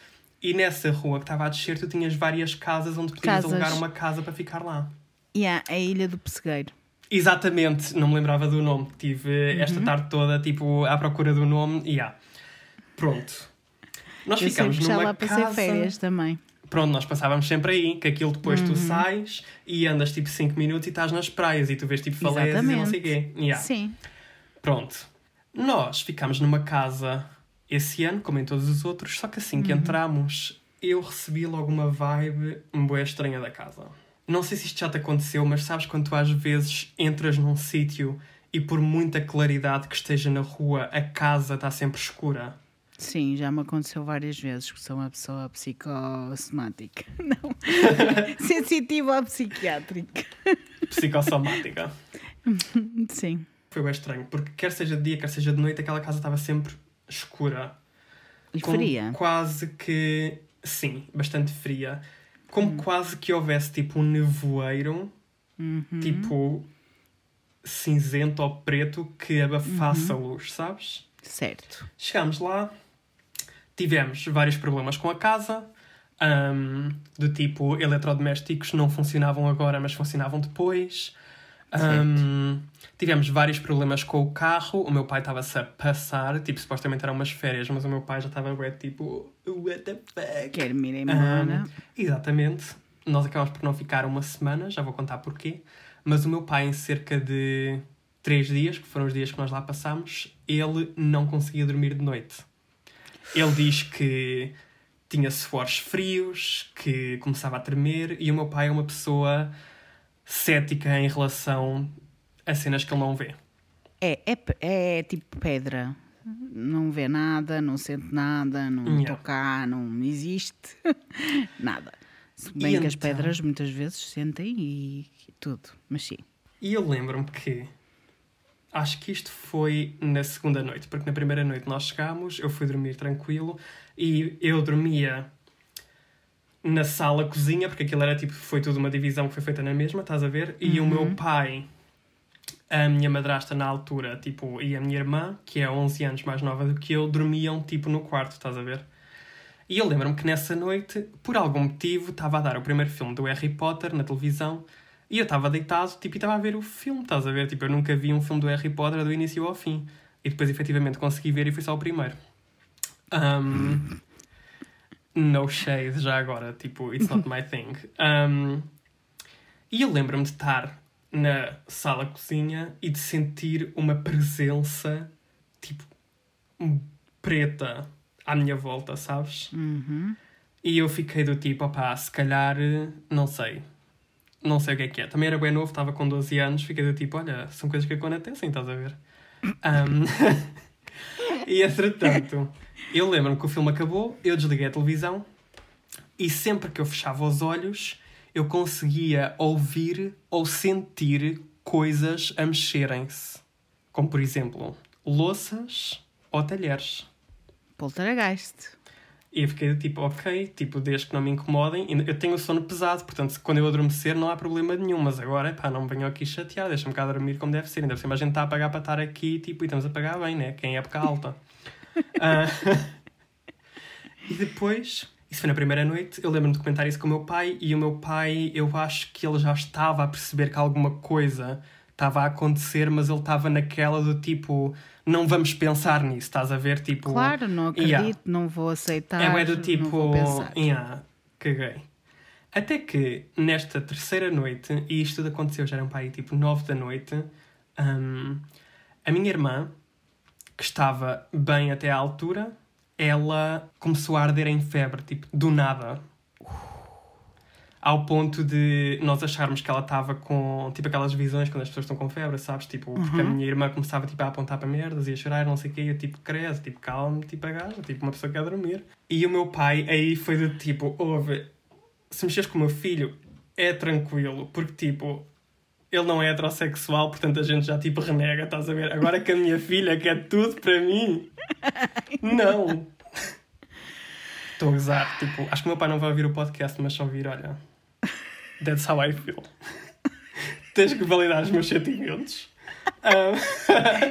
e nessa rua que estava a descer, tu tinhas várias casas onde podias
Casas.
alugar uma casa para ficar lá.
Yeah, a Ilha do Pessegueiro.
Exatamente, não me lembrava do nome. Tive
Uhum.
esta tarde toda tipo, à procura do nome e há. Pronto. Nós
Eu já
numa
lá passei
casa.
férias também.
Pronto, nós passávamos sempre aí, que aquilo depois
Uhum.
tu sais e andas tipo 5 minutos e estás nas praias e tu vês tipo falésias e não sei o quê. Yeah.
Sim.
Pronto. Nós ficámos numa casa esse ano, como em todos os outros, só que assim que entramos, eu recebi logo uma vibe boa estranha da casa. Não sei se isto já te aconteceu, mas sabes quando tu às vezes entras num sítio e por muita claridade que esteja na rua, a casa está sempre escura?
Sim, já me aconteceu várias vezes, que sou uma pessoa psicossomática. [laughs] Não. [laughs] Sensitiva ou psiquiátrica.
Psicossomática.
Sim.
Foi bem estranho, porque quer seja de dia, quer seja de noite, aquela casa estava sempre escura.
E fria.
Quase que. Sim, bastante fria.
Hum.
Como quase que houvesse tipo um nevoeiro,
Uhum.
tipo cinzento ou preto, que abafasse
Uhum.
a luz, sabes?
Certo.
Chegámos lá, tivemos vários problemas com a casa, ahm, do tipo eletrodomésticos não funcionavam agora, mas funcionavam depois. Ahm, tivemos vários problemas com o carro. O meu pai estava-se a passar, tipo, supostamente eram umas férias, mas o meu pai já estava tipo, what the fuck?
Ir embora.
Ahm, exatamente. Nós acabamos por não ficar uma semana, já vou contar porquê. Mas o meu pai, em cerca de três dias, que foram os dias que nós lá passámos, ele não conseguia dormir de noite. Ele diz que tinha suores frios, que começava a tremer, e o meu pai é uma pessoa cética em relação a cenas que ele não vê.
É, é, é tipo pedra. Não vê nada, não sente nada, não
Yeah.
toca, não existe [laughs] nada. Se
E
bem que as
então?
pedras muitas vezes sentem e, e tudo, mas sim.
E eu lembro-me que acho que isto foi na segunda noite, porque na primeira noite nós chegámos, eu fui dormir tranquilo e eu dormia na sala-cozinha, porque aquilo era tipo, foi tudo uma divisão que foi feita na mesma, estás a ver? E o meu pai, a minha madrasta na altura, tipo, e a minha irmã, que é 11 anos mais nova do que eu, dormiam tipo no quarto, estás a ver? E eu lembro-me que nessa noite, por algum motivo, estava a dar o primeiro filme do Harry Potter na televisão e eu estava deitado tipo, e estava a ver o filme, estás a ver? Tipo, eu nunca vi um filme do Harry Potter do início ao fim. E depois, efetivamente, consegui ver e foi só o primeiro. Um, no shade, já agora. Tipo, it's not my thing. Um, e eu lembro-me de estar na sala-cozinha e de sentir uma presença, tipo, preta à minha volta, sabes?
Uhum.
E eu fiquei do tipo, opá, se calhar, não sei. Não sei o que é que é. Também era bem novo, estava com 12 anos, fiquei do tipo, olha, são coisas que acontecem, estás a ver? Ahm, [laughs] e entretanto, eu lembro-me que o filme acabou, eu desliguei a televisão e sempre que eu fechava os olhos, eu conseguia ouvir ou sentir coisas a mexerem-se. Como, por exemplo, louças ou talheres.
Poltergeist.
E eu fiquei do tipo, ok, tipo, desde que não me incomodem. Eu tenho o sono pesado, portanto, quando eu adormecer não há problema nenhum. Mas agora, pá, não me venham aqui chatear, deixa-me cá dormir como deve ser. Ainda por cima a gente está a pagar para estar aqui, tipo, e estamos a pagar bem, né? Quem é época alta. [laughs] Ah, [laughs] e depois, isso foi na primeira noite, eu lembro-me de comentar isso com o meu pai. E o meu pai, eu acho que ele já estava a perceber que alguma coisa estava a acontecer, mas ele estava naquela do tipo, não vamos pensar nisso, estás a ver? Tipo,
Claro, não acredito,
Yeah.
não vou aceitar.
é bué do tipo, yeah, caguei. Até que nesta terceira noite, e isto tudo aconteceu, já eram para aí tipo nove da noite, hum, a minha irmã, que estava bem até à altura, ela começou a arder em febre, tipo, do nada. Ao ponto de nós acharmos que ela estava com, tipo, aquelas visões quando as pessoas estão com febre, sabes? Tipo, porque a minha irmã começava, tipo, a apontar para merdas e a chorar, não sei o quê, eu, tipo, cresce, tipo, calma, tipo, a gaja, tipo, uma pessoa que quer dormir. E o meu pai aí foi do tipo, ouve, se mexeres com o meu filho, é tranquilo, porque, tipo, ele não é heterossexual, portanto a gente já, tipo, renega, estás a ver? Agora que a minha filha quer tudo para mim, [laughs] não. Estou a gozar, tipo, acho que o meu pai não vai ouvir o podcast, mas só ouvir, olha, that's how I feel. [laughs] Tens que validar os meus sentimentos. [laughs] Ah,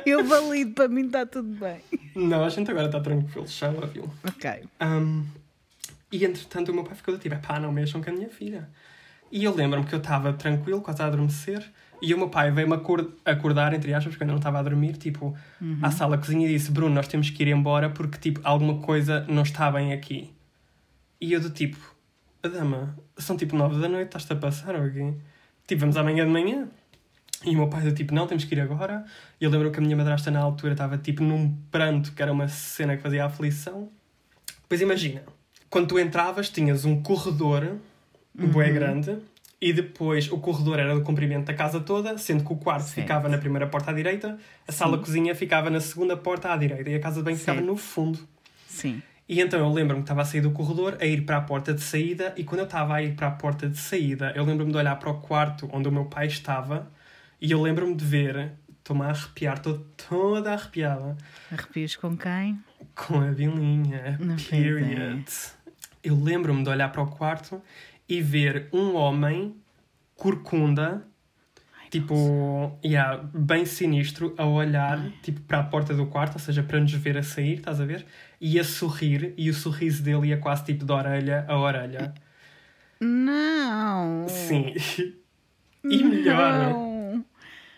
Eu valido, para mim está tudo bem.
não, a gente agora está tranquilo, já ouviu.
Ok.
Um, e entretanto o meu pai ficou do tipo, pá, não mexam com a minha filha. E eu lembro-me que eu estava tranquilo, quase a adormecer, e o meu pai veio-me acor- acordar, entre aspas, porque eu ainda não estava a dormir, tipo, à sala-cozinha e disse, Bruno, nós temos que ir embora porque, tipo, alguma coisa não está bem aqui. E eu do tipo, dama, são tipo nove da noite, estás-te a passar ou quê? Tipo, vamos amanhã de manhã. E o meu pai do tipo, não, temos que ir agora. E eu lembro que a minha madrasta na altura estava tipo num pranto, que era uma cena que fazia aflição. Pois imagina, quando tu entravas tinhas um corredor, um bué grande, e depois o corredor era do comprimento da casa toda, sendo que o quarto
Certo.
ficava na primeira porta à direita, a sala-cozinha ficava na segunda porta à direita e a casa de banho ficava no fundo.
Sim.
E então eu lembro-me que estava a sair do corredor, a ir para a porta de saída, e quando eu estava a ir para a porta de saída, eu lembro-me de olhar para o quarto onde o meu pai estava, e eu lembro-me de ver, estou-me a arrepiar, estou toda arrepiada,
Arrepios com quem?
com a Bilinha.
Não, pois é.
Period. Eu lembro-me de olhar para o quarto e ver um homem corcunda, tipo, yeah, bem sinistro, a olhar tipo, para a porta do quarto, ou seja, para nos ver a sair, estás a ver? E a sorrir, e o sorriso dele ia quase tipo de orelha a orelha.
Não!
Sim. [laughs] E melhor,
Não.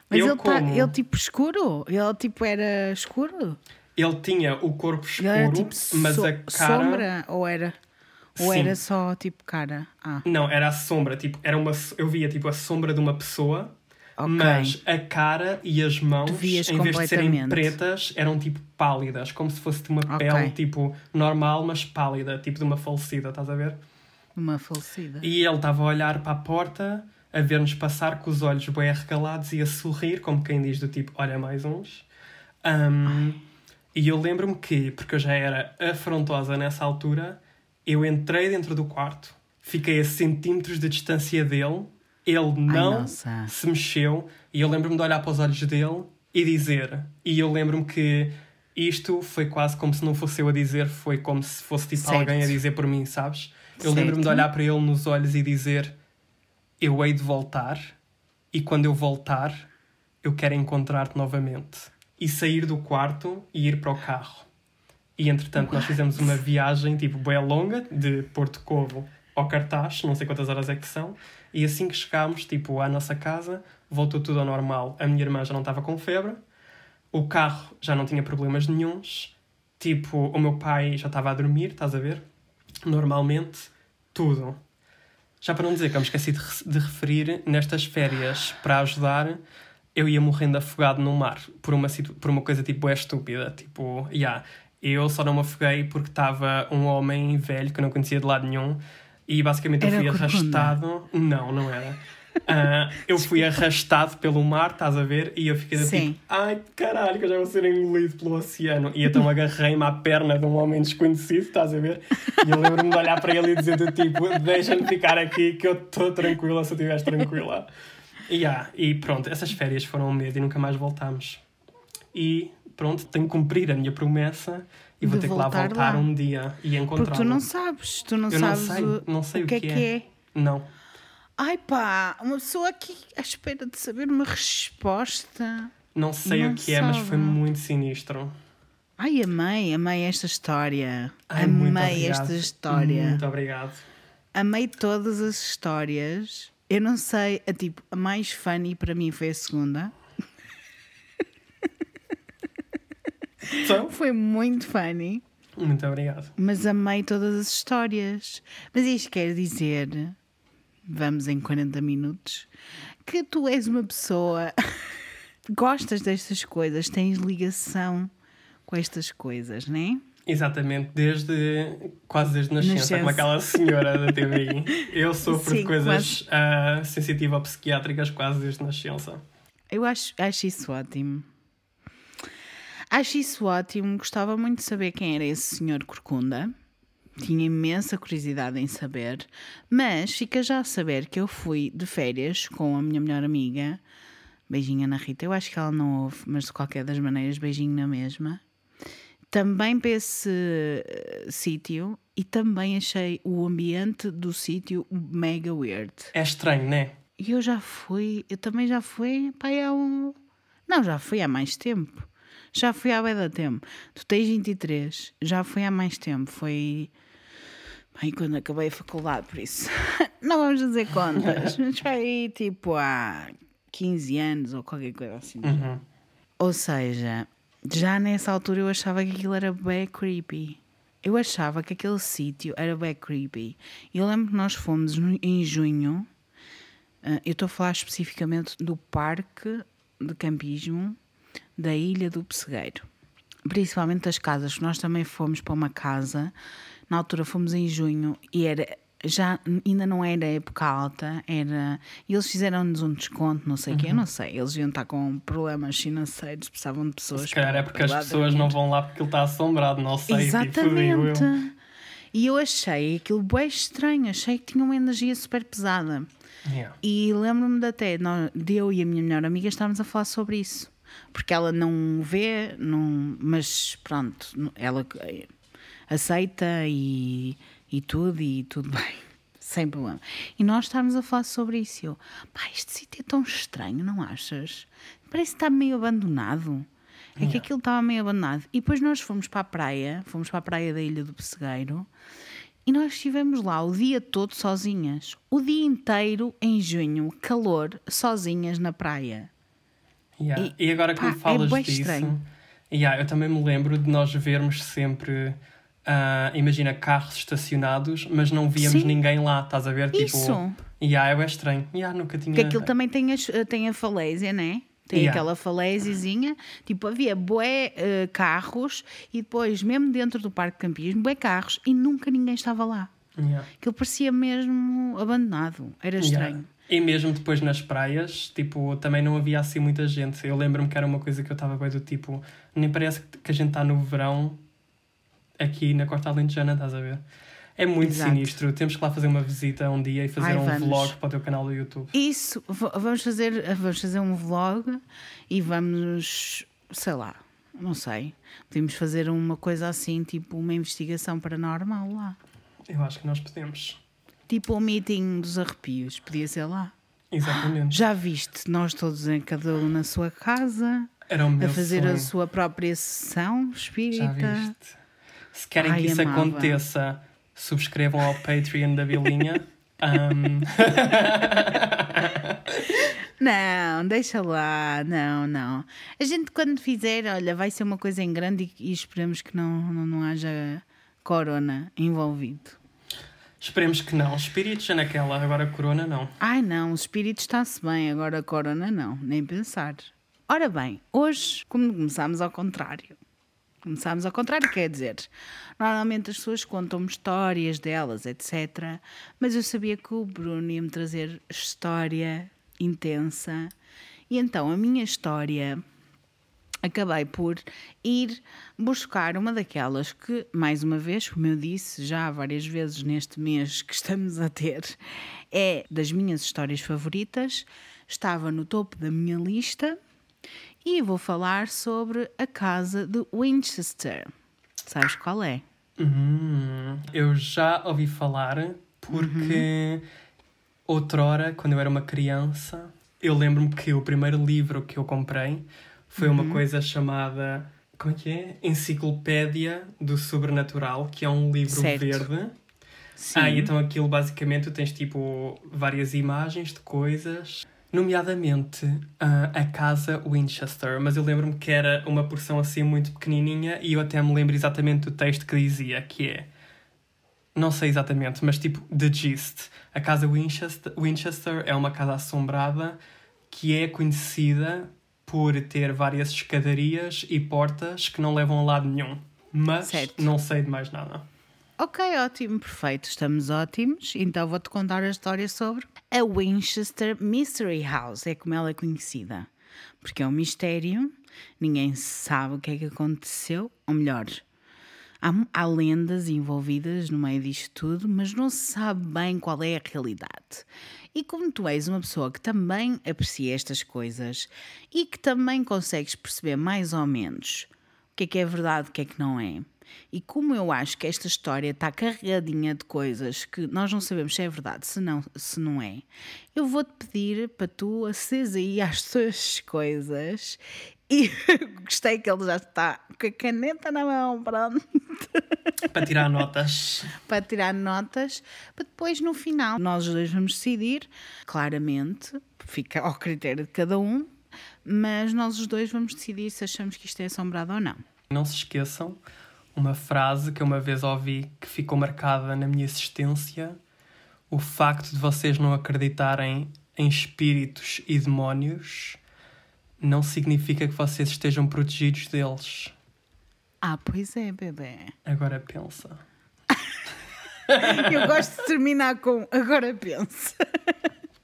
Mas
Eu
ele, tá,
como?
ele tipo escuro? Ele tipo era escuro?
ele tinha o corpo
Ele era
escuro,
tipo
mas
so-
a cara.
sombra? Ou era, ou
Sim.
era só tipo cara? Ah,
Não, era a sombra, tipo, era uma, eu via tipo a sombra de uma pessoa,
ok.
mas a cara e as mãos, em vez de serem pretas, eram tipo pálidas, como se fosse de uma
Ok.
pele tipo normal, mas pálida, tipo de uma falecida, estás a ver?
Uma falecida.
E ele estava a olhar para a porta, a ver-nos passar com os olhos bem arregalados e a sorrir, como quem diz do tipo, olha mais uns. Ahm, e eu lembro-me que, porque eu já era afrontosa nessa altura, eu entrei dentro do quarto, fiquei a centímetros de distância dele, ele não
nossa.
se mexeu, e eu lembro-me de olhar para os olhos dele e dizer. E eu lembro-me que isto foi quase como se não fosse eu a dizer, foi como se fosse tipo
Certo.
alguém a dizer por mim, sabes? Eu lembro-me de olhar para ele nos olhos e dizer: Eu hei de voltar, e quando eu voltar, eu quero encontrar-te novamente. E sair do quarto e ir para o carro. E entretanto, nós fizemos uma viagem tipo bem longa, de Porto Covo ao Cartaz, não sei quantas horas é que são, e assim que chegámos tipo, à nossa casa, voltou tudo ao normal. A minha irmã já não estava com febre, o carro já não tinha problemas nenhuns, tipo, o meu pai já estava a dormir, estás a ver? Normalmente, tudo. Já para não dizer que eu me esqueci de, de referir, nestas férias, para ajudar, eu ia morrendo afogado no mar por uma, por uma coisa tipo é estúpida. Tipo, yeah, eu só não me afoguei porque estava um homem velho que eu não conhecia de lado nenhum e basicamente eu
Era
fui
corcunda?
arrastado. Não, não era. Ah, eu [laughs] fui arrastado pelo mar, estás a ver? E eu fiquei do
Sim.
tipo, ai caralho, que eu já vou ser engolido pelo oceano. E então [laughs] agarrei-me à perna de um homem desconhecido, estás a ver? E eu lembro-me de olhar para ele e dizer do tipo, deixa-me ficar aqui que eu estou tranquila se eu estiveres tranquila. E, yeah, e pronto, essas férias foram um mês e nunca mais voltámos. E pronto, tenho que cumprir a minha promessa e vou ter que lá
voltar lá.
um dia e encontrá-lo.
Porque tu não sabes, tu não
Eu não
sabes
sei,
o,
não sei
o que, é que é.
Não.
Ai pá, uma pessoa aqui à espera de saber uma resposta.
Não sei
Não
o que é, mas foi
sabe.
muito sinistro.
Ai, amei, amei esta história.
Ai,
amei esta história.
Muito obrigado.
Amei todas as histórias. Eu não sei, a tipo, a mais funny para mim foi a segunda.
Então,
Foi muito funny,
muito obrigado.
mas amei todas as histórias. Mas isto quer dizer, vamos em 40 minutos, que tu és uma pessoa, [laughs] gostas destas coisas, tens ligação com estas coisas, não é?
Exatamente, desde quase desde nascença,
Nascença.
como aquela senhora da TVI. [laughs] Eu sofro
Sim,
de coisas ah, sensitivo-psiquiátricas quase desde nascença.
Eu acho, acho isso ótimo. Acho isso ótimo. Gostava muito de saber quem era esse senhor Corcunda. Tinha imensa curiosidade em saber. Mas fica já a saber que eu fui de férias com a minha melhor amiga. Beijinho na Rita. Eu acho que ela não ouve, mas de qualquer das maneiras, beijinho na mesma. Também para esse eh, sítio e também achei o ambiente do sítio mega weird.
É estranho, né?
E eu já fui, eu também já fui, pai, há um. Não, já fui há mais tempo. Já fui há bem da tempo. Tu tens 23, já fui há mais tempo. Foi. Bem, quando acabei a faculdade, por isso. [laughs] Não vamos fazer contas. [laughs] Mas foi tipo há 15 anos ou qualquer coisa assim.
Uhum.
Ou seja, já nessa altura eu achava que aquilo era bem creepy. Eu achava que aquele sítio era bem creepy. Eu lembro que nós fomos em junho Ah, eu estou a falar especificamente do parque de campismo da Ilha do Pessegueiro. Principalmente das casas, nós também fomos para uma casa, na altura fomos em junho e era já ainda não era época alta, era. E eles fizeram-nos um desconto, não sei o uhum. quê, não sei. Eles iam estar com problemas financeiros, precisavam de pessoas.
Se calhar é porque as pessoas não vão lá porque ele está assombrado, não sei.
Exatamente. Tipo, e eu achei aquilo bem estranho, achei que tinha uma energia super pesada.
Yeah.
E lembro-me de até, de eu e a minha melhor amiga estávamos a falar sobre isso. Porque ela não vê, não, mas pronto, ela aceita e e tudo, e tudo [laughs] bem, sem problema. E nós estávamos a falar sobre isso. Eu, pá, este sítio é tão estranho, não achas? Parece que está meio abandonado. É que aquilo estava meio abandonado. E depois nós fomos para a praia, fomos para a praia da Ilha do Pessegueiro, e nós estivemos lá o dia todo sozinhas. O dia inteiro, em junho, calor, sozinhas na praia.
Yeah. E, e, agora que pá, me falas é disso, estranho. Yeah, eu também me lembro de nós vermos sempre Uh, imagina carros estacionados, mas não víamos Sim. ninguém lá, estás a ver?
Isso.
Tipo, yeah, é estranho. Yeah, nunca tinha...
Porque aquilo também tem, as, tem a falésia, né? Tem yeah. aquela falésiazinha, tipo, havia bué uh, carros e depois, mesmo dentro do parque de campismo, bué carros e nunca ninguém estava lá.
Yeah.
Aquilo parecia mesmo abandonado, era estranho. Yeah.
E mesmo depois nas praias, tipo, também não havia assim muita gente. Eu lembro-me que era uma coisa que eu estava bem do tipo, nem parece que a gente está no verão aqui na Costa Alentejana, estás a ver? É muito Exato. sinistro. Temos que lá fazer uma visita um dia e fazer Ai, um vamos. vlog para o teu canal do YouTube.
Isso, vamos fazer, vamos fazer um vlog e vamos, sei lá, não sei. Podemos fazer uma coisa assim, tipo uma investigação paranormal lá.
Eu acho que nós podemos.
Tipo o meeting dos arrepios, podia ser lá.
Exatamente.
Já viste, nós todos em cada um na sua casa,
a
fazer
sonho.
a sua própria sessão espírita. Já viste?
Se querem Ai, que isso amava. aconteça, subscrevam ao Patreon da Bilinha. Um... [laughs]
não, deixa lá, não, não. A gente quando fizer, olha, vai ser uma coisa em grande e, e esperemos que não, não, não haja corona envolvido.
Esperemos que não. Espíritos é naquela, agora corona não.
Ai não, o espírito está-se bem, agora corona não, nem pensar. Ora bem, hoje, como começámos ao contrário, Começámos ao contrário, quer dizer, normalmente as pessoas contam-me histórias delas, etc. Mas eu sabia que o Bruno ia me trazer história intensa. E então a minha história acabei por ir buscar uma daquelas que, mais uma vez, como eu disse já várias vezes neste mês que estamos a ter, é das minhas histórias favoritas, estava no topo da minha lista e vou falar sobre a casa de Winchester. Sabes qual é?
Uhum. Eu já ouvi falar porque uhum. outrora, quando eu era uma criança, eu lembro-me que o primeiro livro que eu comprei foi uhum. uma coisa chamada. Como é que é? Enciclopédia do Sobrenatural, que é um livro certo. verde. Sim. Ah, então aquilo basicamente tens tipo várias imagens de coisas nomeadamente uh, a casa Winchester, mas eu lembro-me que era uma porção assim muito pequenininha e eu até me lembro exatamente do texto que dizia, que é não sei exatamente, mas tipo The Gist. A casa Winchester, Winchester é uma casa assombrada que é conhecida por ter várias escadarias e portas que não levam a lado nenhum. Mas certo. não sei de mais nada.
Ok, ótimo, perfeito, estamos ótimos. Então vou-te contar a história sobre a Winchester Mystery House, é como ela é conhecida. Porque é um mistério, ninguém sabe o que é que aconteceu, ou melhor, há, há lendas envolvidas no meio disto tudo, mas não se sabe bem qual é a realidade. E como tu és uma pessoa que também aprecia estas coisas e que também consegues perceber mais ou menos o que é que é verdade, o que é que não é e como eu acho que esta história está carregadinha de coisas que nós não sabemos se é verdade, se não, se não é, eu vou-te pedir para tu aceres aí [laughs] às tuas coisas. E [laughs] gostei que ele já está com a caneta na mão, pronto.
Para tirar notas. [laughs]
para tirar notas, para depois no final nós os dois vamos decidir, claramente, fica ao critério de cada um, mas nós os dois vamos decidir se achamos que isto é assombrado ou não.
Não se esqueçam, uma frase que uma vez ouvi que ficou marcada na minha existência: o facto de vocês não acreditarem em espíritos e demónios não significa que vocês estejam protegidos deles.
Ah, pois é, bebê.
Agora pensa.
Eu gosto de terminar com agora pensa.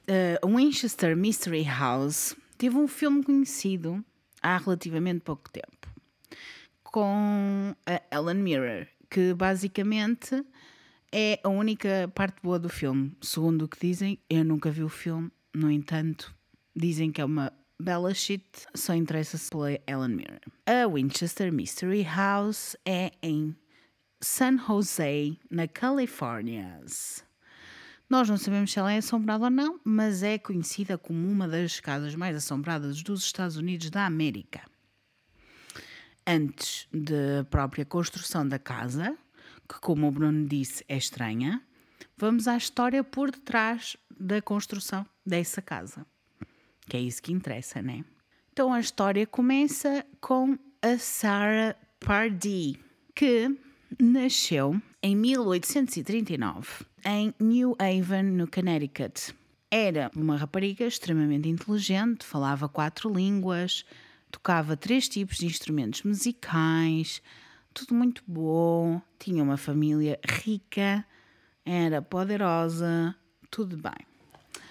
Uh, Winchester Mystery House teve um filme conhecido há relativamente pouco tempo com a Ellen Mirror, que basicamente é a única parte boa do filme. Segundo o que dizem, eu nunca vi o filme, no entanto, dizem que é uma bela shit, só interessa-se pela Ellen Mirror. A Winchester Mystery House é em San Jose, na Califórnia. Nós não sabemos se ela é assombrada ou não, mas é conhecida como uma das casas mais assombradas dos Estados Unidos da América. Antes da própria construção da casa, que, como o Bruno disse, é estranha, vamos à história por detrás da construção dessa casa. Que é isso que interessa, né? Então a história começa com a Sarah Pardee, que nasceu em 1839 em New Haven, no Connecticut. Era uma rapariga extremamente inteligente, falava quatro línguas, tocava três tipos de instrumentos musicais, tudo muito bom, tinha uma família rica, era poderosa, tudo bem.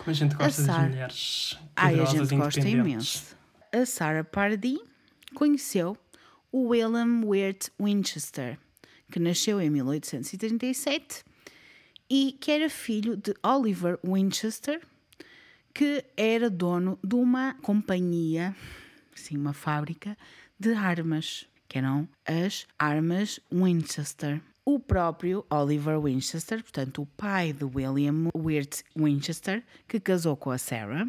Como a gente gosta
A
das
Sarah-
mulheres
Ai, a gente gosta imenso. A Sarah Pardee conheceu o William Wirt Winchester, que nasceu em 1837 e que era filho de Oliver Winchester, que era dono de uma companhia, sim, uma fábrica de armas, que eram as armas Winchester. O próprio Oliver Winchester, portanto, o pai de William Wirt Winchester, que casou com a Sarah,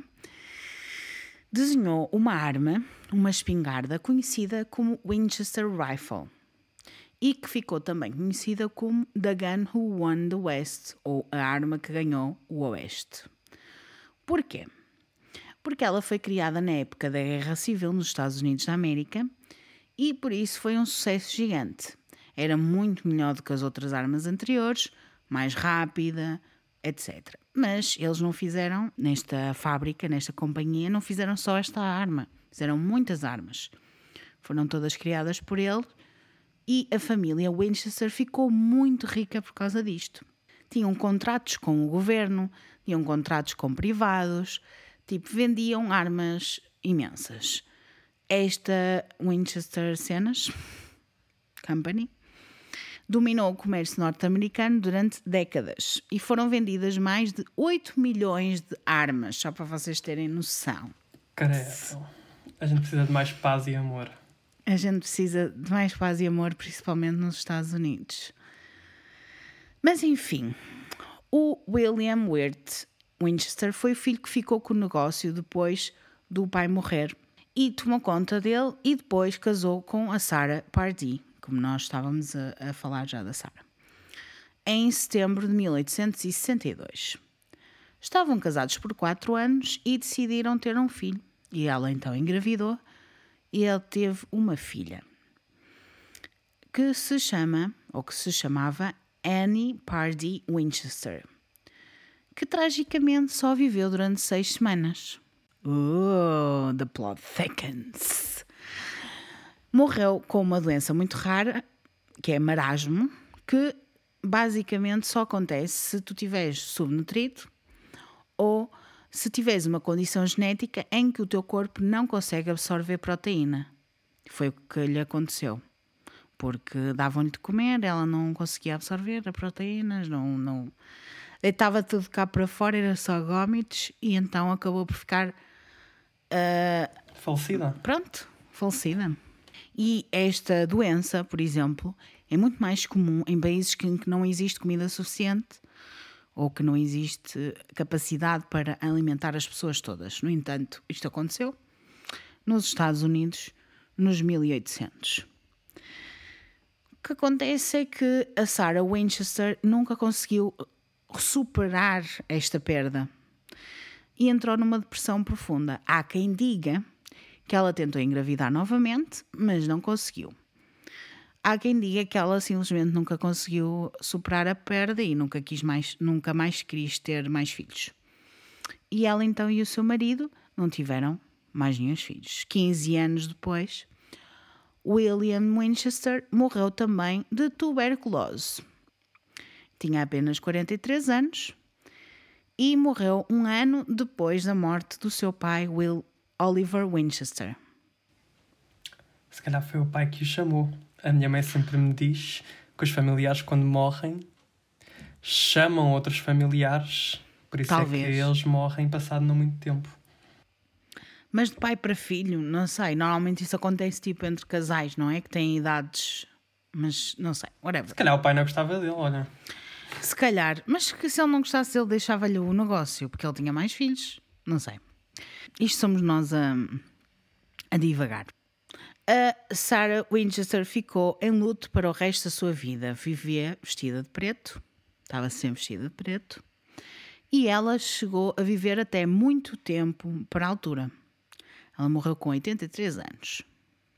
desenhou uma arma, uma espingarda conhecida como Winchester Rifle e que ficou também conhecida como The Gun Who Won the West ou a arma que ganhou o Oeste. Porquê? Porque ela foi criada na época da Guerra Civil nos Estados Unidos da América e por isso foi um sucesso gigante. Era muito melhor do que as outras armas anteriores, mais rápida, etc. Mas eles não fizeram, nesta fábrica, nesta companhia, não fizeram só esta arma, fizeram muitas armas. Foram todas criadas por ele e a família Winchester ficou muito rica por causa disto. Tinham contratos com o governo, tinham contratos com privados, tipo, vendiam armas imensas. Esta Winchester Cenas Company dominou o comércio norte-americano durante décadas e foram vendidas mais de 8 milhões de armas, só para vocês terem noção.
Credo. A gente precisa de mais paz e amor.
A gente precisa de mais paz e amor, principalmente nos Estados Unidos. Mas enfim, o William Wirt Winchester foi o filho que ficou com o negócio depois do pai morrer e tomou conta dele e depois casou com a Sarah Pardee, como nós estávamos a, a falar já da Sarah, em setembro de 1862. Estavam casados por quatro anos e decidiram ter um filho. E ela então engravidou e ele teve uma filha que se chama, ou que se chamava Annie Pardee Winchester, que tragicamente só viveu durante seis semanas. Oh, the plot thickens. Morreu com uma doença muito rara, que é marasmo, que basicamente só acontece se tu estiveres subnutrido ou se tiveres uma condição genética em que o teu corpo não consegue absorver proteína. Foi o que lhe aconteceu. Porque davam-lhe de comer, ela não conseguia absorver as proteínas, não, não... deitava tudo cá para fora, era só gómitos, e então acabou por ficar,
Falecida.
pronto, falecida. E esta doença, por exemplo, é muito mais comum em países em que não existe comida suficiente ou que não existe capacidade para alimentar as pessoas todas. No entanto, isto aconteceu nos Estados Unidos nos 1800. O que acontece é que a Sarah Winchester nunca conseguiu superar esta perda e entrou numa depressão profunda. Há quem diga que ela tentou engravidar novamente, mas não conseguiu. Há quem diga que ela simplesmente nunca conseguiu superar a perda e nunca quis mais, nunca mais quis ter mais filhos. e ela então e o seu marido não tiveram mais nenhum filhos. 15 anos depois, William Winchester morreu também de tuberculose. Tinha apenas 43 anos e morreu um ano depois da morte do seu pai, Will Oliver Winchester.
Se calhar foi o pai que o chamou. A minha mãe sempre me diz que os familiares, quando morrem, chamam outros familiares. Por isso
Talvez.
é que eles morrem passado não muito tempo.
Mas de pai para filho, não sei. Normalmente isso acontece tipo entre casais, não é? Que têm idades. Mas não sei, whatever.
Se calhar o pai não gostava dele, olha.
Se calhar, mas que se ele não gostasse, ele deixava-lhe o negócio, porque ele tinha mais filhos. Não sei. Isto somos nós a, a divagar. A Sarah Winchester ficou em luto para o resto da sua vida. Vivia vestida de preto, estava sempre vestida de preto, e ela chegou a viver até muito tempo para a altura. Ela morreu com 83 anos.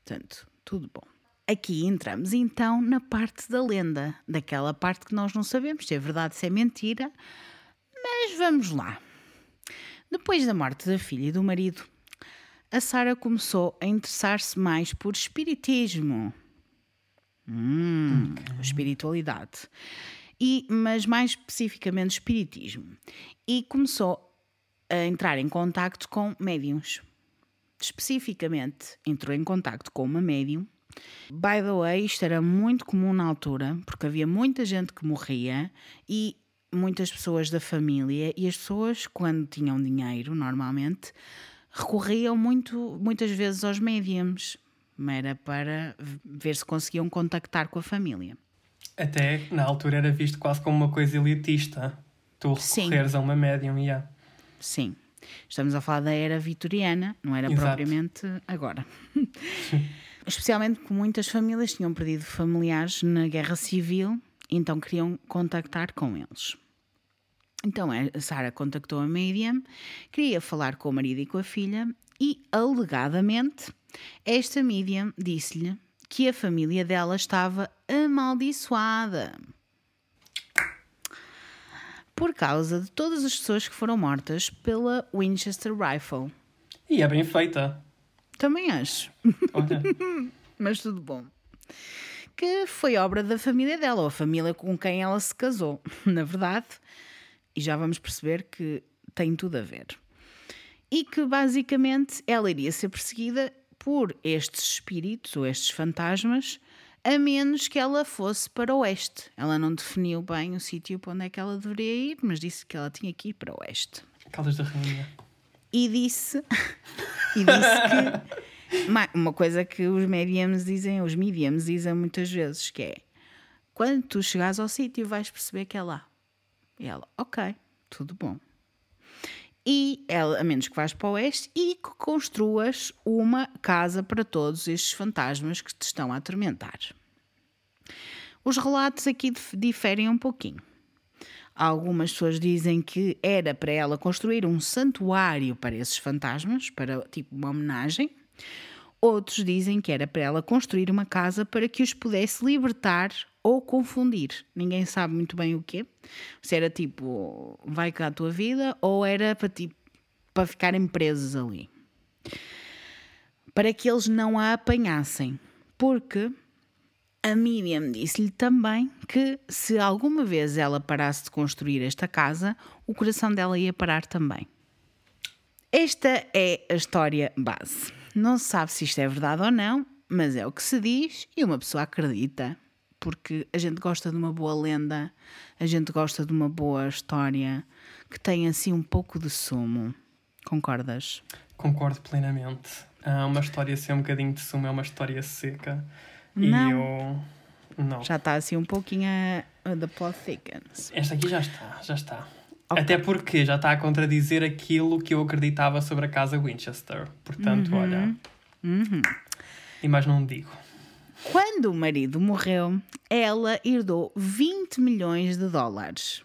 Portanto, tudo bom. Aqui entramos então na parte da lenda, daquela parte que nós não sabemos se é verdade, se é mentira, mas vamos lá. Depois da morte da filha e do marido, a Sara começou a interessar-se mais por espiritismo. Hum, espiritualidade. E, mas mais especificamente espiritismo. E começou a entrar em contacto com médiums. Especificamente, entrou em contacto com uma médium. By the way, isto era muito comum na altura, porque havia muita gente que morria e muitas pessoas da família, e as pessoas, quando tinham dinheiro, normalmente, recorriam muito, muitas vezes aos médiums. Era para ver se conseguiam contactar com a família.
Até na altura era visto quase como uma coisa elitista. Tu
Sim.
recorreres a uma médium, yeah.
Sim. Estamos a falar da era vitoriana, não era
Exato.
propriamente agora. Especialmente porque muitas famílias tinham perdido familiares na guerra civil, então queriam contactar com eles. Então a Sara contactou a medium, queria falar com o marido e com a filha e, alegadamente, esta medium disse-lhe que a família dela estava amaldiçoada por causa de todas as pessoas que foram mortas pela Winchester Rifle.
E é bem feita.
Também acho,
Olha, [laughs]
mas tudo bom. Que foi obra da família dela, ou a família com quem ela se casou, [laughs] na verdade. E já vamos perceber que tem tudo a ver. E que basicamente ela iria ser perseguida por estes espíritos ou estes fantasmas, a menos que ela fosse para o oeste. Ela não definiu bem o sítio para onde é que ela deveria ir, mas disse que ela tinha que ir para o oeste.
Caldas da Rainha.
E disse, [laughs] e disse que uma coisa que os mediums dizem, os mediums dizem muitas vezes, que é quando tu chegares ao sítio vais perceber que é lá. E ela, ok, tudo bom. E ela, a menos que vais para o oeste e que construas uma casa para todos estes fantasmas que te estão a atormentar. Os relatos aqui dif- diferem um pouquinho. Algumas pessoas dizem que era para ela construir um santuário para esses fantasmas, para tipo uma homenagem. Outros dizem que era para ela construir uma casa para que os pudesse libertar ou confundir. Ninguém sabe muito bem o quê. Se era tipo, vai cá a tua vida, ou era para, tipo, para ficarem presos ali. Para que eles não a apanhassem. Porque a Miriam disse-lhe também que se alguma vez ela parasse de construir esta casa, o coração dela ia parar também. Esta é a história base. Não se sabe se isto é verdade ou não, mas é o que se diz e uma pessoa acredita. Porque a gente gosta de uma boa lenda, a gente gosta de uma boa história que tem assim um pouco de sumo. Concordas?
Concordo plenamente. Ah, uma história sem um bocadinho de sumo é uma história seca.
Não.
E eu. Não.
Já está assim um pouquinho a, a the plot thickens.
Esta aqui já está, já está.
Ok.
Até porque já está a contradizer aquilo que eu acreditava sobre a casa Winchester. Portanto,
Uhum.
olha. E mais não digo.
Quando o marido morreu, ela herdou 20 milhões de dólares.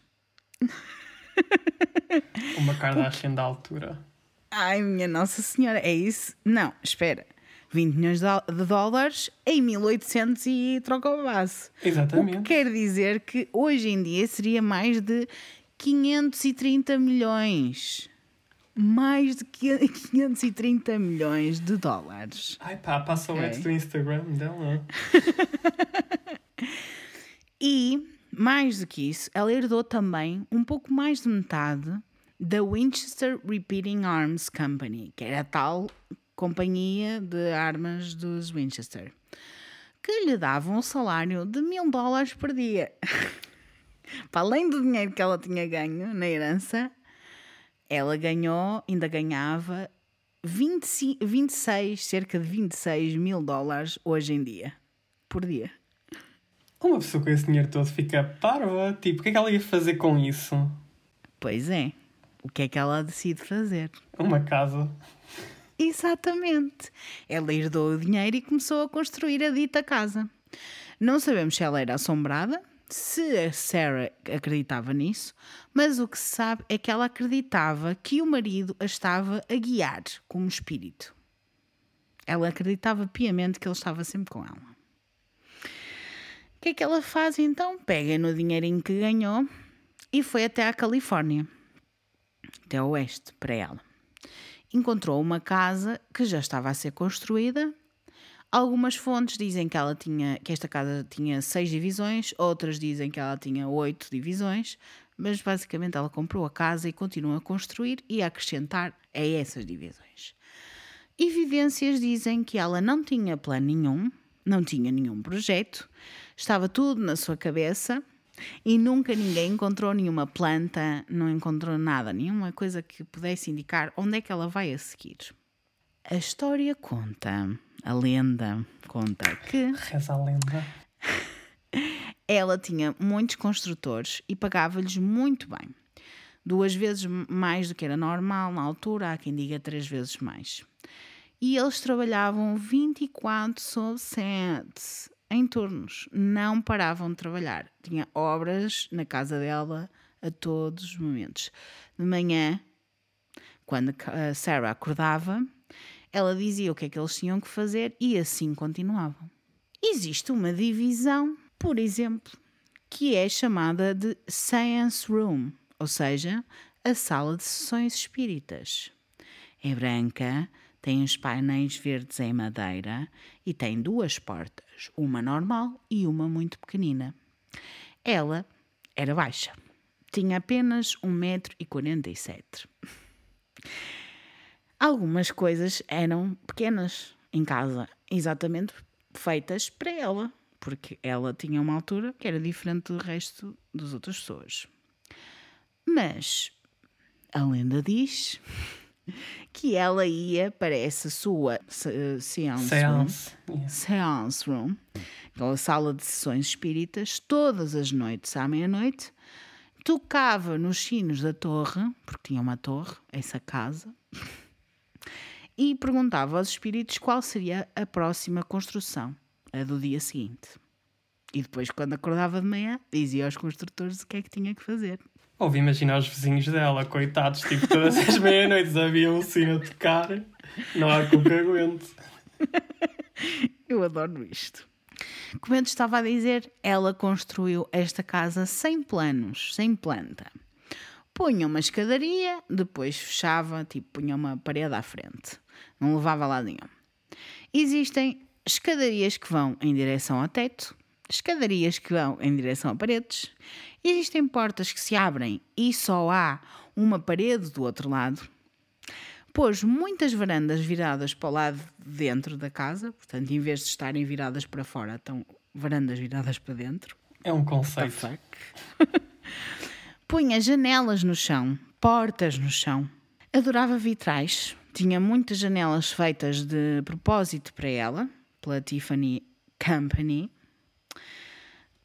[laughs]
Uma Kardashian da altura.
Ai, minha Nossa Senhora, é isso? Não, espera. 20 milhões de dó- de dólares em 1800 e troca o base. O que
Exatamente.
quer dizer que hoje em dia seria mais de 530 milhões. mais de 530 [laughs] milhões de dólares.
Ai pá, passa o
Ok.
ads do Instagram dela. [laughs]
E, mais do que isso, ela herdou também um pouco mais de metade da Winchester Repeating Arms Company, que era a tal companhia de armas dos Winchester, que lhe dava um salário de mil dólares por dia. [laughs] Para além do dinheiro que ela tinha ganho na herança, ela ganhou, ainda ganhava 25, 26, cerca de 26 mil dólares hoje em dia, por dia.
Uma pessoa com esse dinheiro todo fica parva. Tipo, o que é que ela ia fazer com isso?
Pois é. O que é que ela decide fazer?
Uma casa.
Exatamente. Ela herdou o dinheiro e começou a construir a dita casa. Não sabemos se ela era assombrada, se a Sarah acreditava nisso, mas o que se sabe é que ela acreditava que o marido a estava a guiar como espírito. Ela acreditava piamente que ele estava sempre com ela. O que é que ela faz então? Pega no dinheirinho que ganhou e foi até à Califórnia, até ao oeste, para ela encontrou uma casa que já estava a ser construída. Algumas fontes dizem que, ela tinha, que esta casa tinha seis divisões, outras dizem que ela tinha oito divisões, mas basicamente ela comprou a casa e continua a construir e a acrescentar a essas divisões. Evidências dizem que ela não tinha plano nenhum, não tinha nenhum projeto, estava tudo na sua cabeça e nunca ninguém encontrou nenhuma planta, não encontrou nada, nenhuma coisa que pudesse indicar onde é que ela vai a seguir. A história conta, a lenda conta que
Reza a lenda. [laughs]
ela tinha muitos construtores e pagava-lhes muito bem. Duas vezes mais do que era normal na altura, há quem diga três vezes mais. E eles trabalhavam 24 sobre 7 em turnos, não paravam de trabalhar. Tinha obras na casa dela a todos os momentos. De manhã, quando a Sarah acordava, ela dizia o que é que eles tinham que fazer e assim continuavam. Existe uma divisão, por exemplo, que é chamada de Science Room, ou seja, a sala de sessões espíritas. É branca, tem os painéis verdes em madeira e tem duas portas, uma normal e uma muito pequenina. Ela era baixa, tinha apenas 1,47m. Algumas coisas eram pequenas em casa, exatamente feitas para ela, porque ela tinha uma altura que era diferente do resto das outras pessoas. Mas a lenda diz [laughs] que ela ia para essa sua se- seance, room,
Seance. Yeah.
seance room, aquela sala de sessões espíritas, todas as noites à meia-noite, tocava nos sinos da torre, porque tinha uma torre, essa casa, [laughs] e perguntava aos espíritos qual seria a próxima construção, a do dia seguinte. E depois, quando acordava de manhã, dizia aos construtores o que é que tinha que fazer.
Ouve imaginar os vizinhos dela, coitados, tipo, todas as [laughs] meia-noites havia um sino a tocar. Não há com que aguente. [laughs]
Eu adoro isto. Como eu estava a dizer, ela construiu esta casa sem planos, sem planta. Punha uma escadaria, depois fechava, tipo, punha uma parede à frente. Não levava lá nenhum. Existem escadarias que vão em direção ao teto, escadarias que vão em direção a paredes, existem portas que se abrem e só há uma parede do outro lado. Pôs muitas varandas viradas para o lado de dentro da casa, portanto, em vez de estarem viradas para fora, estão varandas viradas para dentro.
É um conceito. [laughs]
Punha janelas no chão, portas no chão. Adorava vitrais. Tinha muitas janelas feitas de propósito para ela, pela Tiffany Company.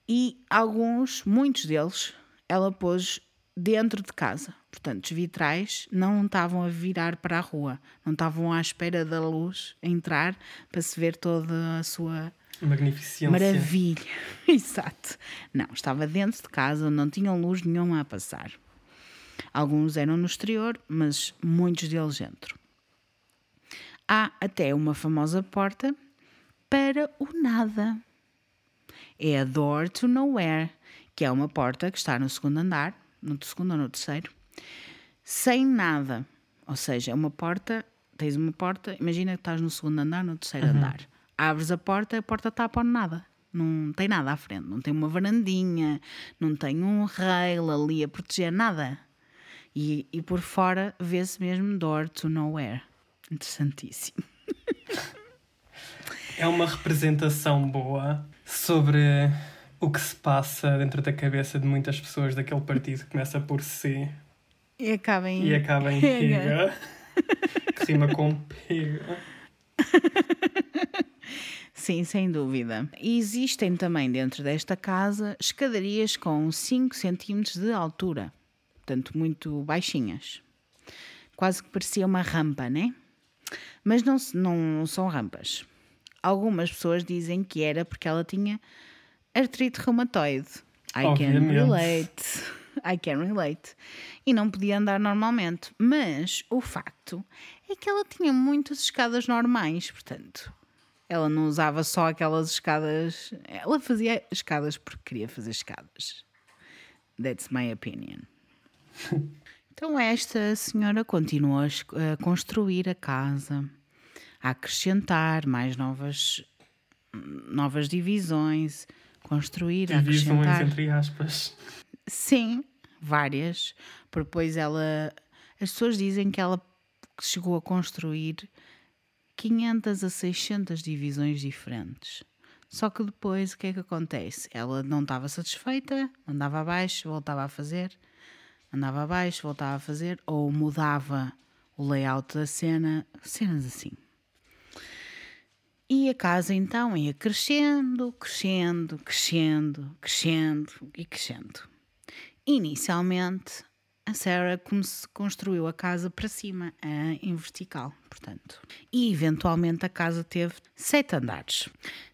E alguns, muitos deles, ela pôs dentro de casa. Portanto, os vitrais não estavam a virar para a rua, não estavam à espera da luz entrar para se ver toda a sua
Magnificência.
Maravilha, [laughs] exato. Não, estava dentro de casa, não tinham luz nenhuma a passar. Alguns eram no exterior, mas muitos deles dentro. Há até uma famosa porta para o nada. É a Door to Nowhere, que é uma porta que está no segundo andar, no segundo ou no terceiro, sem nada. Ou seja, é uma porta, tens uma porta, imagina que estás no segundo andar, no terceiro andar. Abres a porta, a porta está para nada. Não tem nada à frente, não tem uma varandinha, não tem um rail ali a proteger nada. E, e por fora vê-se mesmo door to nowhere. Interessantíssimo.
É uma representação boa sobre o que se passa dentro da cabeça de muitas pessoas daquele partido que começa por C
E acaba em.
e acaba em pega. que rima com pega. [laughs]
Sim, sem dúvida. E existem também dentro desta casa escadarias com 5 centímetros de altura, portanto, muito baixinhas. Quase que parecia uma rampa, né? Mas não, não são rampas. Algumas pessoas dizem que era porque ela tinha artrite reumatoide. I can
Obviamente.
relate. I can relate. E não podia andar normalmente. Mas o facto é que ela tinha muitas escadas normais, portanto, ela não usava só aquelas escadas. Ela fazia escadas porque queria fazer escadas. That's my opinion. [laughs] Então, esta senhora continuou a construir a casa, a acrescentar mais novas, novas divisões, construir,
Divisões
acrescentar.
entre aspas.
Sim, várias. Porque depois ela. As pessoas dizem que ela chegou a construir 500 a 600 divisões diferentes. Só que depois o que é que acontece? Ela não estava satisfeita, andava abaixo, voltava a fazer, andava abaixo, voltava a fazer, ou mudava o layout da cena, cenas assim. E a casa então ia crescendo, crescendo, crescendo, crescendo e crescendo. Inicialmente, a Sarah come- construiu a casa para cima, em vertical, portanto. E eventualmente a casa teve sete andares.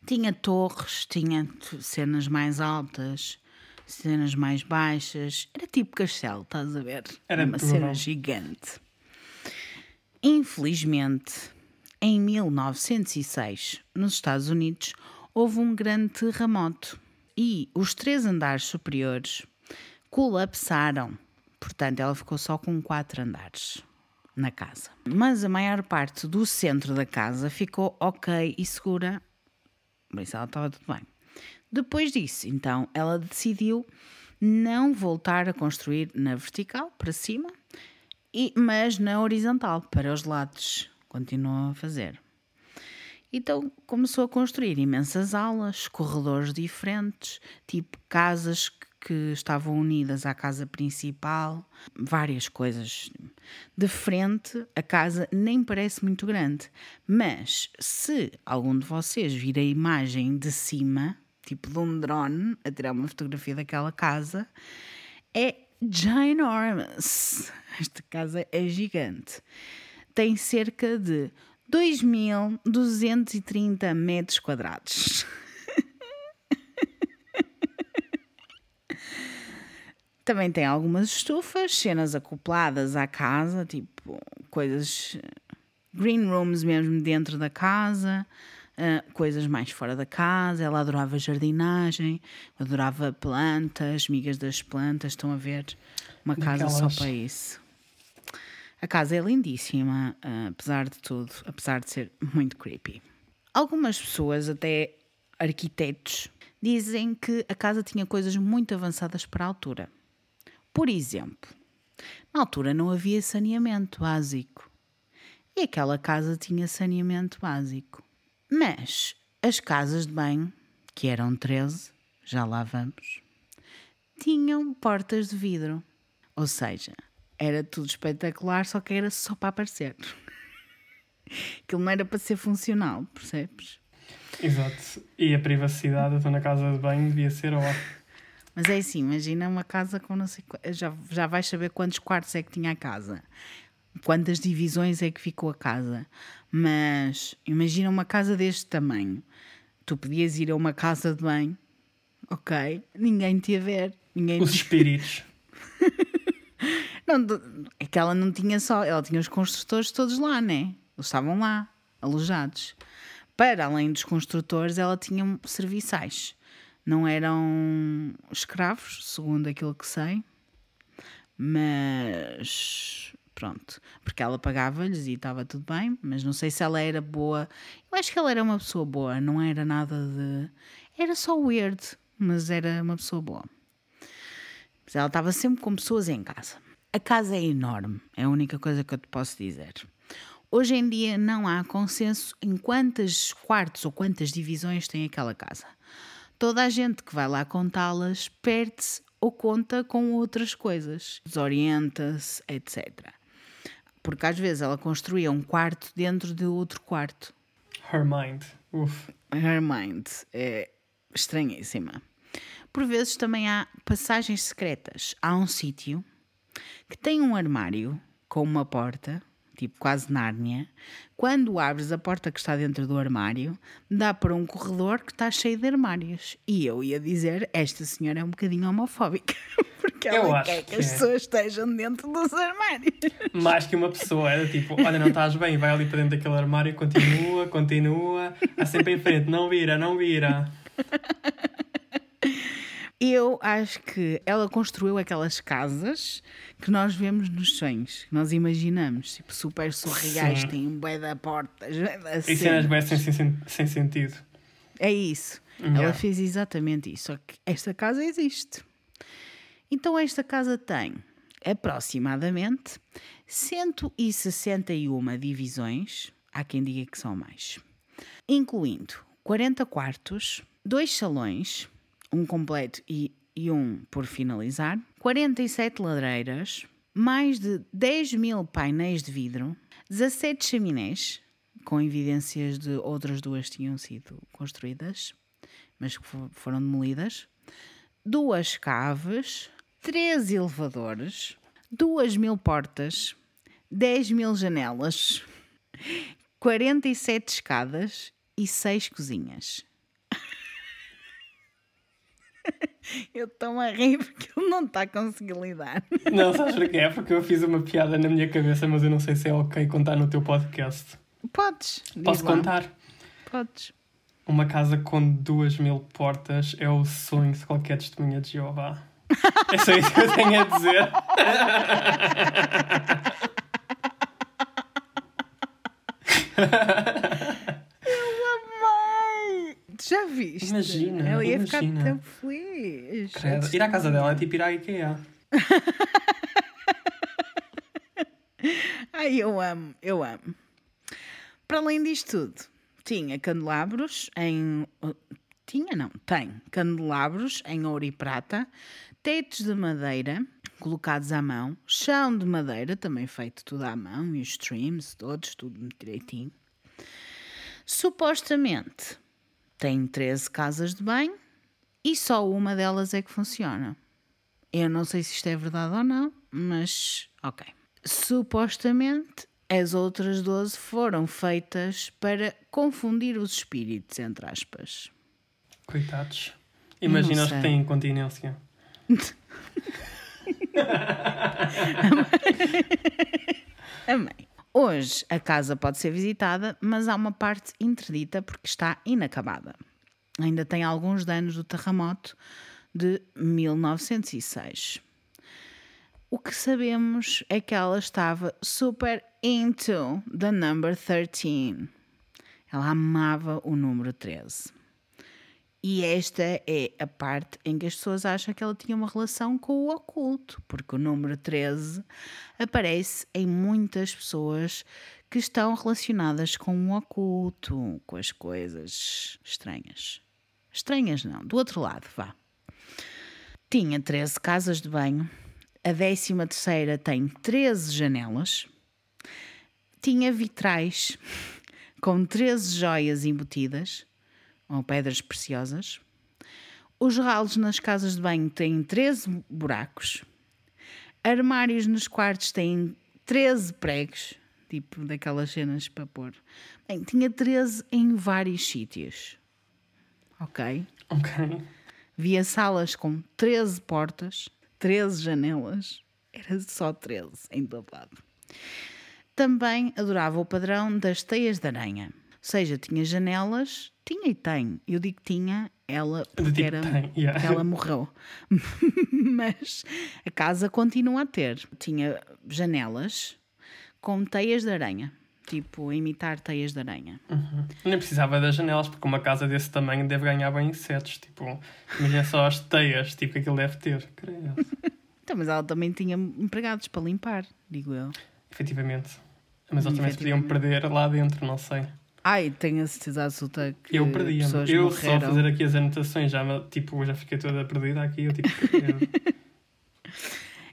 Tinha torres, tinha cenas mais altas, cenas mais baixas. Era tipo castelo, estás a ver?
Era
uma cena gigante. Infelizmente, em 1906, nos Estados Unidos, houve um grande terremoto e os três andares superiores colapsaram. Portanto, ela ficou só com quatro andares na casa. Mas a maior parte do centro da casa ficou ok e segura. Por isso ela estava tudo bem. Depois disso, então, ela decidiu não voltar a construir na vertical, para cima, e, mas na horizontal, para os lados. Continuou a fazer. Então começou a construir imensas aulas, corredores diferentes, tipo casas que- que estavam unidas à casa principal, várias coisas. De frente, a casa nem parece muito grande, mas se algum de vocês vir a imagem de cima, tipo de um drone, a tirar uma fotografia daquela casa, é ginormous. Esta casa é gigante. Tem cerca de 2.230 metros quadrados. Também tem algumas estufas, cenas acopladas à casa, tipo coisas. green rooms mesmo dentro da casa, ah, coisas mais fora da casa. Ela adorava jardinagem, adorava plantas, migas das plantas. Estão a ver? Uma casa só para isso. A casa é lindíssima, ah, apesar de tudo, apesar de ser muito creepy. Algumas pessoas, até arquitetos, dizem que a casa tinha coisas muito avançadas para a altura. Por exemplo, na altura não havia saneamento básico. E aquela casa tinha saneamento básico. Mas as casas de banho, que eram 13, já lá vamos, tinham portas de vidro. Ou seja, era tudo espetacular, só que era só para aparecer. [laughs] Aquilo não era para ser funcional, percebes?
Exato. E a privacidade da na casa de banho devia ser ó.
Mas é assim, imagina uma casa com não sei. Já, já vais saber quantos quartos é que tinha a casa, quantas divisões é que ficou a casa. Mas imagina uma casa deste tamanho. Tu podias ir a uma casa de banho, ok? Ninguém te ia ver. Ninguém
Os
te...
espíritos. [laughs]
Não, é que ela não tinha só, ela tinha os construtores todos lá, né? Eles estavam lá, alojados. Para além dos construtores, ela tinha serviçais. Não eram escravos, segundo aquilo que sei, mas Pronto. Porque ela pagava-lhes e estava tudo bem, mas não sei se ela era boa. Eu acho que ela era uma pessoa boa, não era nada de. Era só weird, mas era uma pessoa boa. Mas ela estava sempre com pessoas em casa. A casa é enorme, é a única coisa que eu te posso dizer. Hoje em dia não há consenso em quantos quartos ou quantas divisões tem aquela casa. Toda a gente que vai lá contá-las perde-se ou conta com outras coisas, desorienta-se, etc. Porque às vezes ela construía um quarto dentro de outro quarto.
Her mind. Uf.
Her mind é estranhíssima. Por vezes também há passagens secretas. Há um sítio que tem um armário com uma porta tipo quase Nárnia, quando abres a porta que está dentro do armário, dá para um corredor que está cheio de armários. E eu ia dizer, esta senhora é um bocadinho homofóbica, [laughs] porque ela
Eu acho
quer que,
que
as
é.
pessoas estejam dentro dos armários. [laughs]
Mais que uma pessoa, era tipo, olha, não estás bem, vai ali para dentro daquele armário, continua, continua, a sempre em frente, não vira, não vira.
Eu acho que ela construiu aquelas casas que nós vemos nos sonhos, que nós imaginamos, tipo super surreais,
Sim.
têm um bué da da
E
cenas.
cenas bem sem, sem, sem sentido.
É isso.
Yeah.
Ela fez exatamente isso. Só que esta casa existe. Então esta casa tem aproximadamente 161 divisões, há quem diga que são mais, incluindo 40 quartos, dois salões, um completo e, e um por finalizar, 47 ladreiras, mais de 10 mil painéis de vidro, 17 chaminés, com evidências de outras duas tinham sido construídas, mas que fo- foram demolidas, duas caves, três elevadores, duas mil portas, 10 mil janelas, 47 escadas e seis cozinhas. [laughs] Eu estou a rir porque ele não está a conseguir lidar. [laughs]
Não, sabes porquê? É porque eu fiz uma piada na minha cabeça, mas eu não sei se é ok contar no teu podcast.
Podes.
Posso contar?
Podes.
Uma casa com duas mil portas é o sonho de qualquer testemunha de Jeová. É só isso que eu tenho a dizer. [laughs]
Já viste?
Imagina,
Ela ia ficar
imagina.
tão feliz.
Credo. Ir à casa dela é tipo ir à IKEA. [laughs]
Ai, eu amo, eu amo. Para além disto tudo, tinha candelabros em. Tinha, não, tem candelabros em ouro e prata, tetos de madeira colocados à mão, chão de madeira também feito tudo à mão e os streams todos, tudo direitinho. Supostamente tem 13 casas de banho e só uma delas é que funciona. Eu não sei se isto é verdade ou não, mas ok. Supostamente as outras 12 foram feitas para confundir os espíritos, entre aspas.
Coitados. Imagina os que têm incontinência. [laughs]
Amém. Hoje a casa pode ser visitada, mas há uma parte interdita porque está inacabada. Ainda tem alguns danos do terremoto de 1906. O que sabemos é que ela estava super into the number 13. Ela amava o número 13. E esta é a parte em que as pessoas acham que ela tinha uma relação com o oculto, porque o número 13 aparece em muitas pessoas que estão relacionadas com o oculto, com as coisas estranhas. Estranhas não, do outro lado, vá. Tinha 13 casas de banho, a 13 terceira tem 13 janelas, tinha vitrais [laughs] com 13 joias embutidas, ou pedras preciosas. Os ralos nas casas de banho têm 13 buracos. Armários nos quartos têm 13 pregos, tipo daquelas cenas para pôr. Bem, tinha 13 em vários sítios. Ok?
Ok.
Via salas com 13 portas, 13 janelas. Era só 13 em todo lado. Também adorava o padrão das teias de aranha. Seja, tinha janelas, tinha e tem. Eu digo tinha, ela, porque
tipo
era,
tem, yeah.
ela [laughs] morreu. [laughs] Mas a casa continua a ter. Tinha janelas com teias de aranha. Tipo, imitar teias de aranha.
Uhum. Nem precisava das janelas, porque uma casa desse tamanho deve ganhar bem insetos. Tipo, imagina só as teias, tipo, que aquilo deve ter. Creio. [laughs]
Então, mas ela também tinha empregados para limpar, digo eu.
Efetivamente. Mas eles também se podiam perder lá dentro, não sei.
Ai, tenho a certeza absoluta que
Eu
pessoas
Eu
morreram.
só fazer aqui as anotações, já, tipo, já fiquei toda perdida aqui. Eu, tipo, [laughs]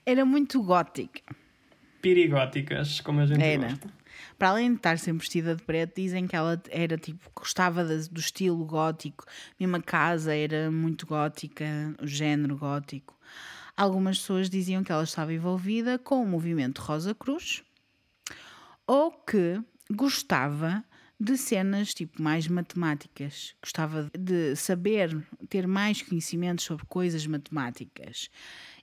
Era muito gótica.
pirigóticas, como a gente
Era.
gosta.
Para além de estar sempre vestida de preto, dizem que ela era tipo, gostava do estilo gótico, mesmo a casa era muito gótica, o género gótico. Algumas pessoas diziam que ela estava envolvida com o movimento Rosa Cruz ou que gostava de cenas tipo mais matemáticas, gostava de saber, ter mais conhecimentos sobre coisas matemáticas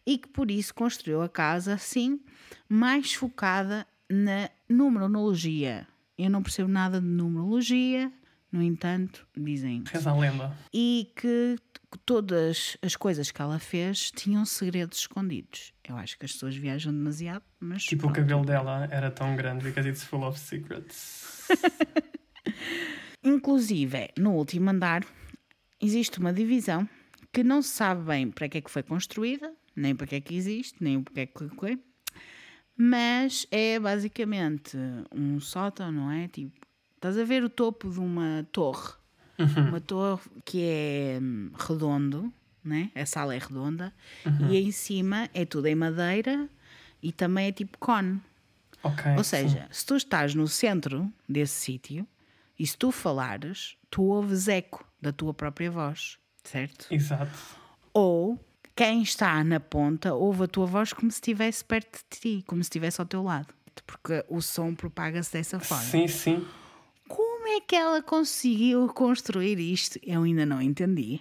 e que por isso construiu a casa assim, mais focada na numerologia. Eu não percebo nada de numerologia, no entanto, dizem.
Reza a lenda.
E que todas as coisas que ela fez tinham segredos escondidos. Eu acho que as pessoas viajam demasiado, mas.
Tipo, o
pronto.
cabelo dela era tão grande because it's full of secrets. [laughs]
Inclusive, no último andar, existe uma divisão que não se sabe bem para que é que foi construída, nem para que é que existe, nem para que é que foi, mas é basicamente um sótão, não é? Tipo, estás a ver o topo de uma torre, uma torre que é hum, redondo, né? A sala é redonda, e em cima é tudo em madeira e também é tipo cone.
Ok.
Ou
sim.
seja, se tu estás no centro desse sítio e se tu falares, tu ouves eco da tua própria voz, certo?
Exato.
Ou quem está na ponta ouve a tua voz como se estivesse perto de ti, como se estivesse ao teu lado. Porque o som propaga-se dessa forma.
Sim, sim.
Como é que ela conseguiu construir isto? Eu ainda não entendi.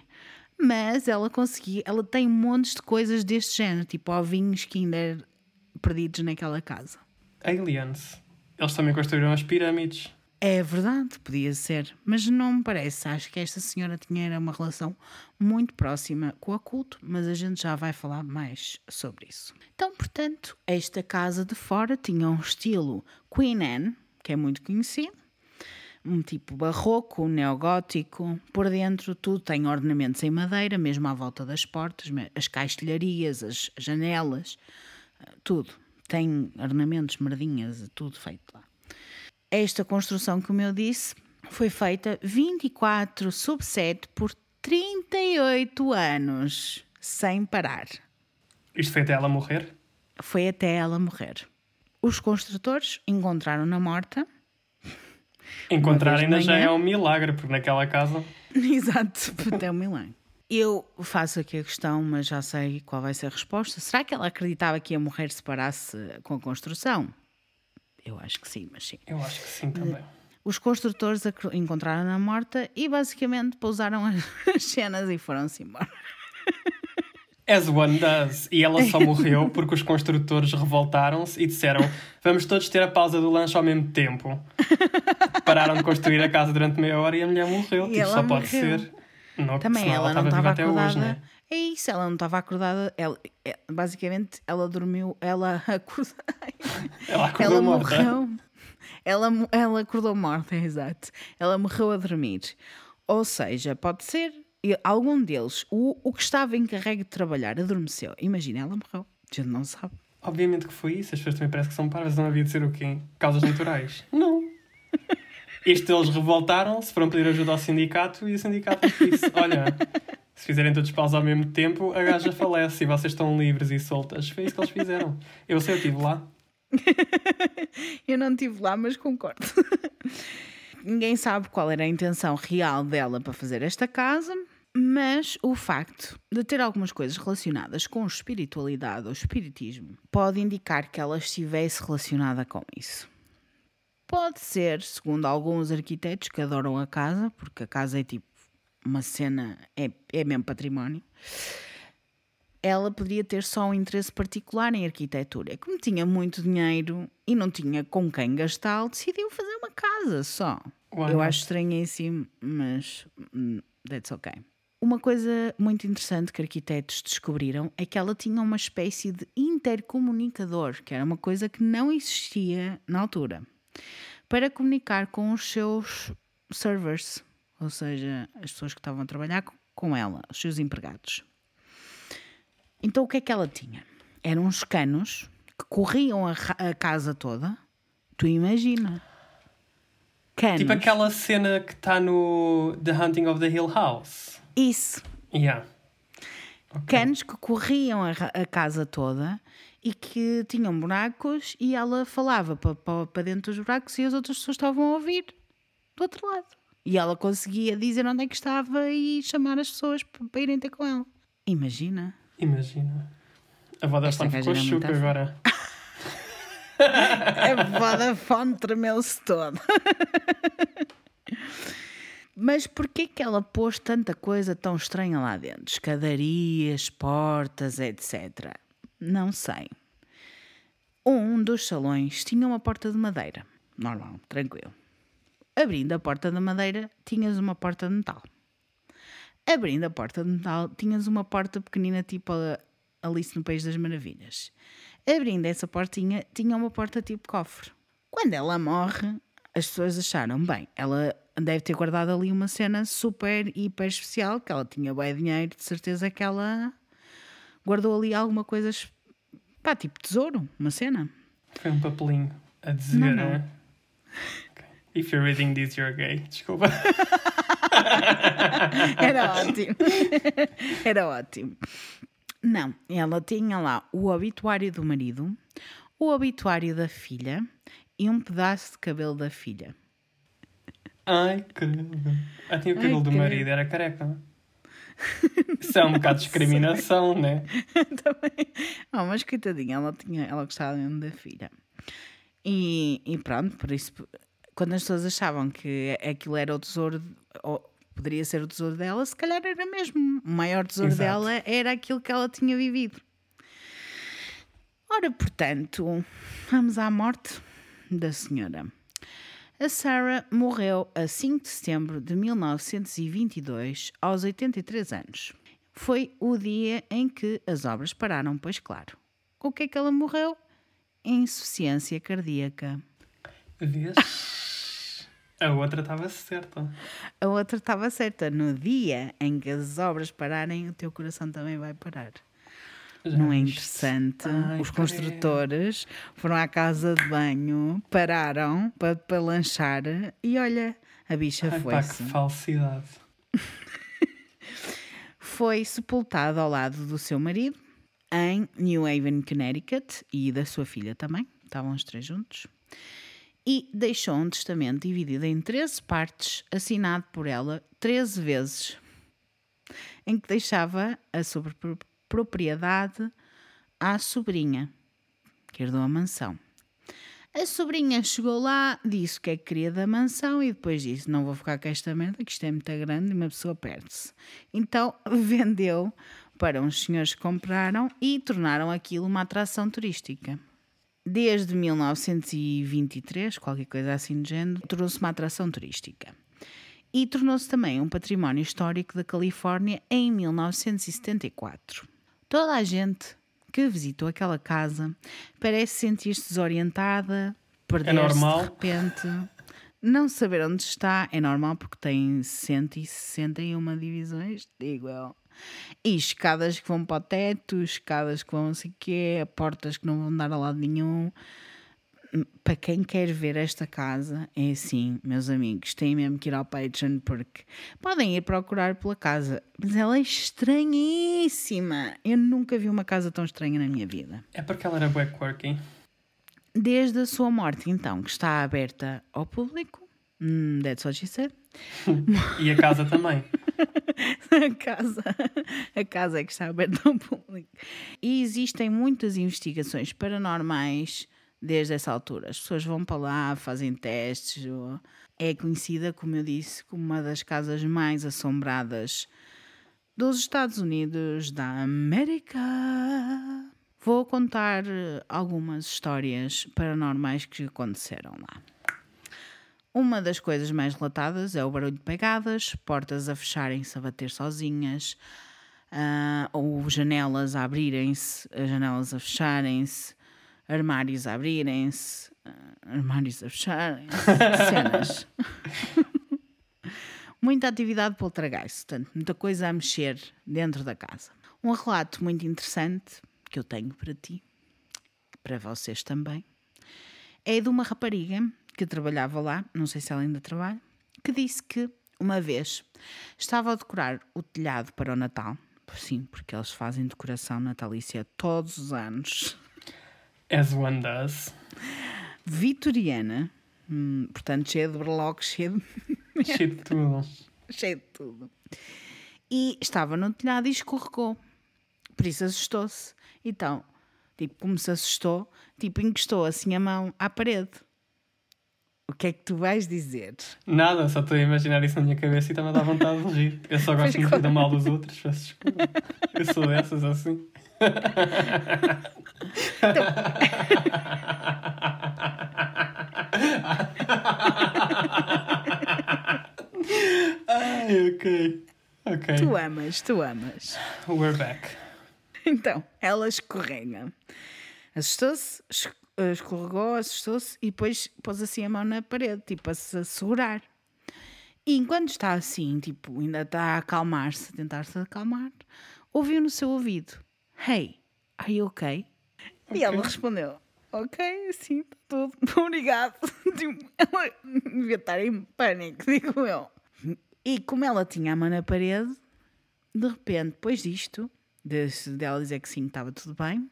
Mas ela conseguiu, ela tem montes de coisas deste género, tipo ovinhos Kinder perdidos naquela casa.
Aliens. Eles também construíram as pirâmides.
É verdade, podia ser, mas não me parece. Acho que esta senhora tinha uma relação muito próxima com o oculto, mas a gente já vai falar mais sobre isso. Então, portanto, esta casa de fora tinha um estilo Queen Anne, que é muito conhecido, um tipo barroco, neogótico. Por dentro, tudo tem ornamentos em madeira, mesmo à volta das portas, as caixilharias, as janelas, eh, tudo. Tem ornamentos, merdinhas, tudo feito lá. Esta construção, como eu disse, foi feita 24 sub 7 por 38 anos, sem parar.
Isto foi até ela morrer?
Foi até ela morrer. Os construtores encontraram-na morta.
Encontrar ainda já é um milagre, porque naquela casa. [laughs]
Exato, até um milagre. Eu faço aqui a questão, mas já sei qual vai ser a resposta. Será que ela acreditava que a morrer se parasse com a construção? Eu acho que sim, mas sim.
Eu acho que sim também.
Os construtores encontraram-na morta e basicamente pousaram as [laughs] as cenas e foram-se embora.
As one does. E ela só morreu porque os construtores revoltaram-se e disseram: Vamos todos ter a pausa do lanche ao mesmo tempo. Pararam de construir a casa durante meia hora e a mulher morreu. Tipo,
ela
só pode
morreu.
ser. Não,
Também
senão
ela não estava
até
acordada.
hoje, né?
É isso, ela não estava acordada. Ela, é- basicamente, ela dormiu, ela [laughs] acordou.
Ela acordou
ela
morta.
morreu. Ela, ela acordou morta, [laughs] exato. Ela morreu a dormir. Ou seja, pode ser algum deles, o, o que estava encarregue de trabalhar, adormeceu. Imagina, ela morreu. A gente não sabe.
Obviamente que foi isso. As pessoas também parecem que são parvas. Não havia de ser o quê? Causas naturais? [laughs] Não. Isto eles revoltaram-se, foram pedir ajuda ao sindicato e o sindicato disse: Olha, se fizerem todos paus ao mesmo tempo, a gaja falece e vocês estão livres e soltas. Foi isso que eles fizeram. Eu sei, eu estive lá. [laughs]
Eu não estive lá, mas concordo. [laughs] Ninguém sabe qual era a intenção real dela para fazer esta casa, mas o facto de ter algumas coisas relacionadas com espiritualidade ou espiritismo pode indicar que ela estivesse relacionada com isso. Pode ser, segundo alguns arquitetos que adoram a casa, porque a casa é tipo uma cena, é, é mesmo património ela poderia ter só um interesse particular em arquitetura. Como tinha muito dinheiro e não tinha com quem gastá-lo, decidiu fazer uma casa só.
Why
Eu acho estranhíssimo, mas hum, that's ok. Uma coisa muito interessante que arquitetos descobriram é que ela tinha uma espécie de intercomunicador, que era uma coisa que não existia na altura, para comunicar com os seus servers, ou seja, as pessoas que estavam a trabalhar com ela, os seus empregados. Então o que é que ela tinha? Eram uns canos que corriam a, a casa toda. Tu imagina.
Canos. Tipo aquela cena que está no The Hunting of the Hill House.
Isso.
Yeah.
Okay. Canos que corriam a, a, casa toda e que tinham buracos e ela falava para, para, para dentro dos buracos e as outras pessoas estavam a ouvir do outro lado. E ela conseguia dizer onde é que estava e chamar as pessoas para irem ter com ela. Imagina.
Imagina. A Vodafone ficou chuca agora. [laughs]
a Vodafone tremeu-se toda. [laughs] Mas porquê que ela pôs tanta coisa tão estranha lá dentro? Escadarias, portas, etc. Não sei. Um dos salões tinha uma porta de madeira. Normal, tranquilo. Abrindo a porta de madeira, tinhas uma porta de metal. Abrindo a porta de metal, tinhas uma porta pequenina tipo a Alice no País das Maravilhas. Abrindo essa portinha, tinha uma porta tipo cofre. Quando ela morre, as pessoas acharam, bem, ela deve ter guardado ali uma cena super, hiper especial, que ela tinha bem dinheiro, de certeza que ela guardou ali alguma coisa, pá, tipo tesouro, uma cena.
Foi um papelinho a dizer, não, não. [laughs] If you're reading this, you're gay. Desculpa. [laughs]
Era [laughs] ótimo. Era ótimo. Não, ela tinha lá o obituário do marido, o obituário da filha e um pedaço de cabelo da filha.
Ai, caramba. Ah, tinha o cabelo Ai, do marido, era careca. Isso é um bocado de [laughs] discriminação, né?
Também. Oh, mas coitadinha, ela, tinha, ela gostava mesmo da filha. E, e pronto, por isso, quando as pessoas achavam que aquilo era o tesouro, ou poderia ser o tesouro dela, se calhar era mesmo. O maior tesouro Exato. dela era aquilo que ela tinha vivido. Ora, portanto, vamos à morte da senhora. A Sarah morreu a 5 de setembro de 1922, aos 83 anos. Foi o dia em que as obras pararam, pois claro. Com o que é que ela morreu? Insuficiência cardíaca.
Vês? A outra estava certa.
A outra estava certa. No dia em que as obras pararem, o teu coração também vai parar. Não é interessante? Ai, Os construtores foram à casa de banho, pararam para, para lanchar e olha, a bicha foi. Pá,
que falsidade. [laughs]
foi sepultado ao lado do seu marido em New Haven, Connecticut e da sua filha também. Estavam os três juntos. E deixou um testamento dividido em 13 partes, assinado por ela 13 vezes, em que deixava a sua propriedade à sobrinha, que herdou a mansão. A sobrinha chegou lá, disse o que é que queria da mansão e depois disse: Não vou ficar com esta merda, que isto é muito grande e uma pessoa perde-se. Então [laughs] vendeu para uns senhores que compraram e tornaram aquilo uma atração turística. Desde 1923, qualquer coisa assim do género, tornou-se uma atração turística. E tornou-se também um património histórico da Califórnia em 1974. Toda a gente que visitou aquela casa parece sentir-se desorientada, perder-se é de repente. Não saber onde está é normal porque tem 161 divisões, digo eu. E escadas que vão para o teto, escadas que vão não sei o quê, portas que não vão dar a lado nenhum para quem quer ver esta casa, é assim, meus amigos, têm mesmo que ir ao Patreon porque podem ir procurar pela casa, mas ela é estranhíssima. Eu nunca vi uma casa tão estranha na minha vida.
É porque ela era backworking.
Desde a sua morte, então, que está aberta ao público, hum, that's what she said. [laughs]
e a casa também. [laughs]
a casa, a casa é que está aberta ao público. E existem muitas investigações paranormais desde essa altura. As pessoas vão para lá, fazem testes. É conhecida, como eu disse, como uma das casas mais assombradas dos Estados Unidos da América. Vou contar algumas histórias paranormais que aconteceram lá. Uma das coisas mais relatadas é o barulho de pegadas, portas a fecharem-se, a bater sozinhas, ah, ou janelas a abrirem-se, janelas a fecharem-se, armários a abrirem-se, ah, armários a fecharem-se, [laughs] cenas. muita atividade poltergeist, portanto, muita coisa a mexer dentro da casa. Um relato muito interessante que eu tenho para ti, para vocês também, é de uma rapariga que trabalhava lá, não sei se ela ainda trabalha, que disse que uma vez estava a decorar o telhado para o Natal, sim, porque eles fazem decoração natalícia todos os anos.
As one does.
Vitoriana, hum, portanto, cheia de berloques, cheia de [laughs]
Cheio de tudo.
cheio de tudo. E estava no telhado e escorregou. Por isso assustou-se. Então, tipo, como se assustou, tipo, encostou assim a mão à parede. O que é que tu vais dizer?
Nada, só estou a imaginar isso na minha cabeça e está-me a dar vontade de rir. Eu só gosto muito do mal dos outros, peço desculpa. Eu sou dessas assim. Ai, ok. Ok.
Tu amas, tu amas.
We're back.
Então, ela escorrega. Assustou-se, escorregou, assustou-se e depois pôs assim a mão na parede, tipo a se segurar. E enquanto está assim, tipo, ainda está a acalmar-se, a tentar-se acalmar, ouviu no seu ouvido: Hey, are you okay? E ela respondeu: Ok, sim, está tudo. [laughs] Obrigado. [laughs] Tipo, ela devia estar em pânico, digo eu. E como ela tinha a mão na parede, de repente, depois disto, de- dela dizer que sim, estava tudo bem,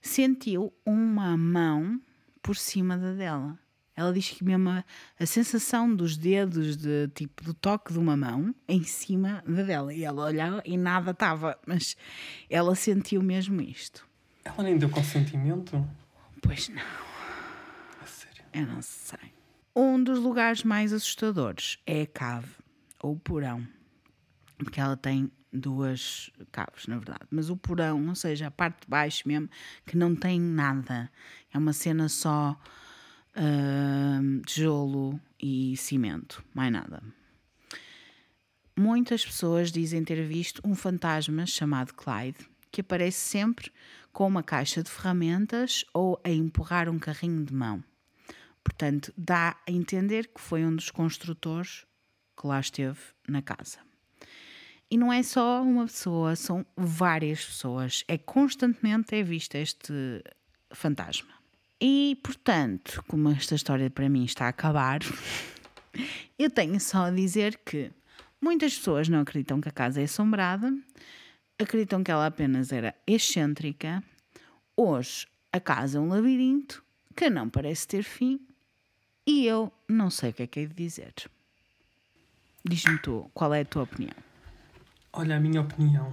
sentiu uma mão por cima da dela. Ela diz que mesmo a, a sensação dos dedos, de, tipo, do toque de uma mão em cima da dela. E ela olhava e nada estava, mas ela sentiu mesmo isto.
Ela nem deu consentimento?
Pois não.
A sério.
Eu não sei. Um dos lugares mais assustadores é a cave, ou o porão. Porque ela tem duas caves, na verdade. Mas o porão, ou seja, a parte de baixo mesmo, que não tem nada. É uma cena só ahm, tijolo e cimento, mais nada. Muitas pessoas dizem ter visto um fantasma chamado Clyde, que aparece sempre com uma caixa de ferramentas ou a empurrar um carrinho de mão. Portanto, dá a entender que foi um dos construtores que lá esteve na casa. E não é só uma pessoa, são várias pessoas. É constantemente é visto este fantasma. E, portanto, como esta história para mim está a acabar, [laughs] eu tenho só a dizer que muitas pessoas não acreditam que a casa é assombrada, acreditam que ela apenas era excêntrica. Hoje, a casa é um labirinto que não parece ter fim e eu não sei o que é que é de dizer. Diz-me tu, qual é a tua opinião?
Olha, a minha opinião.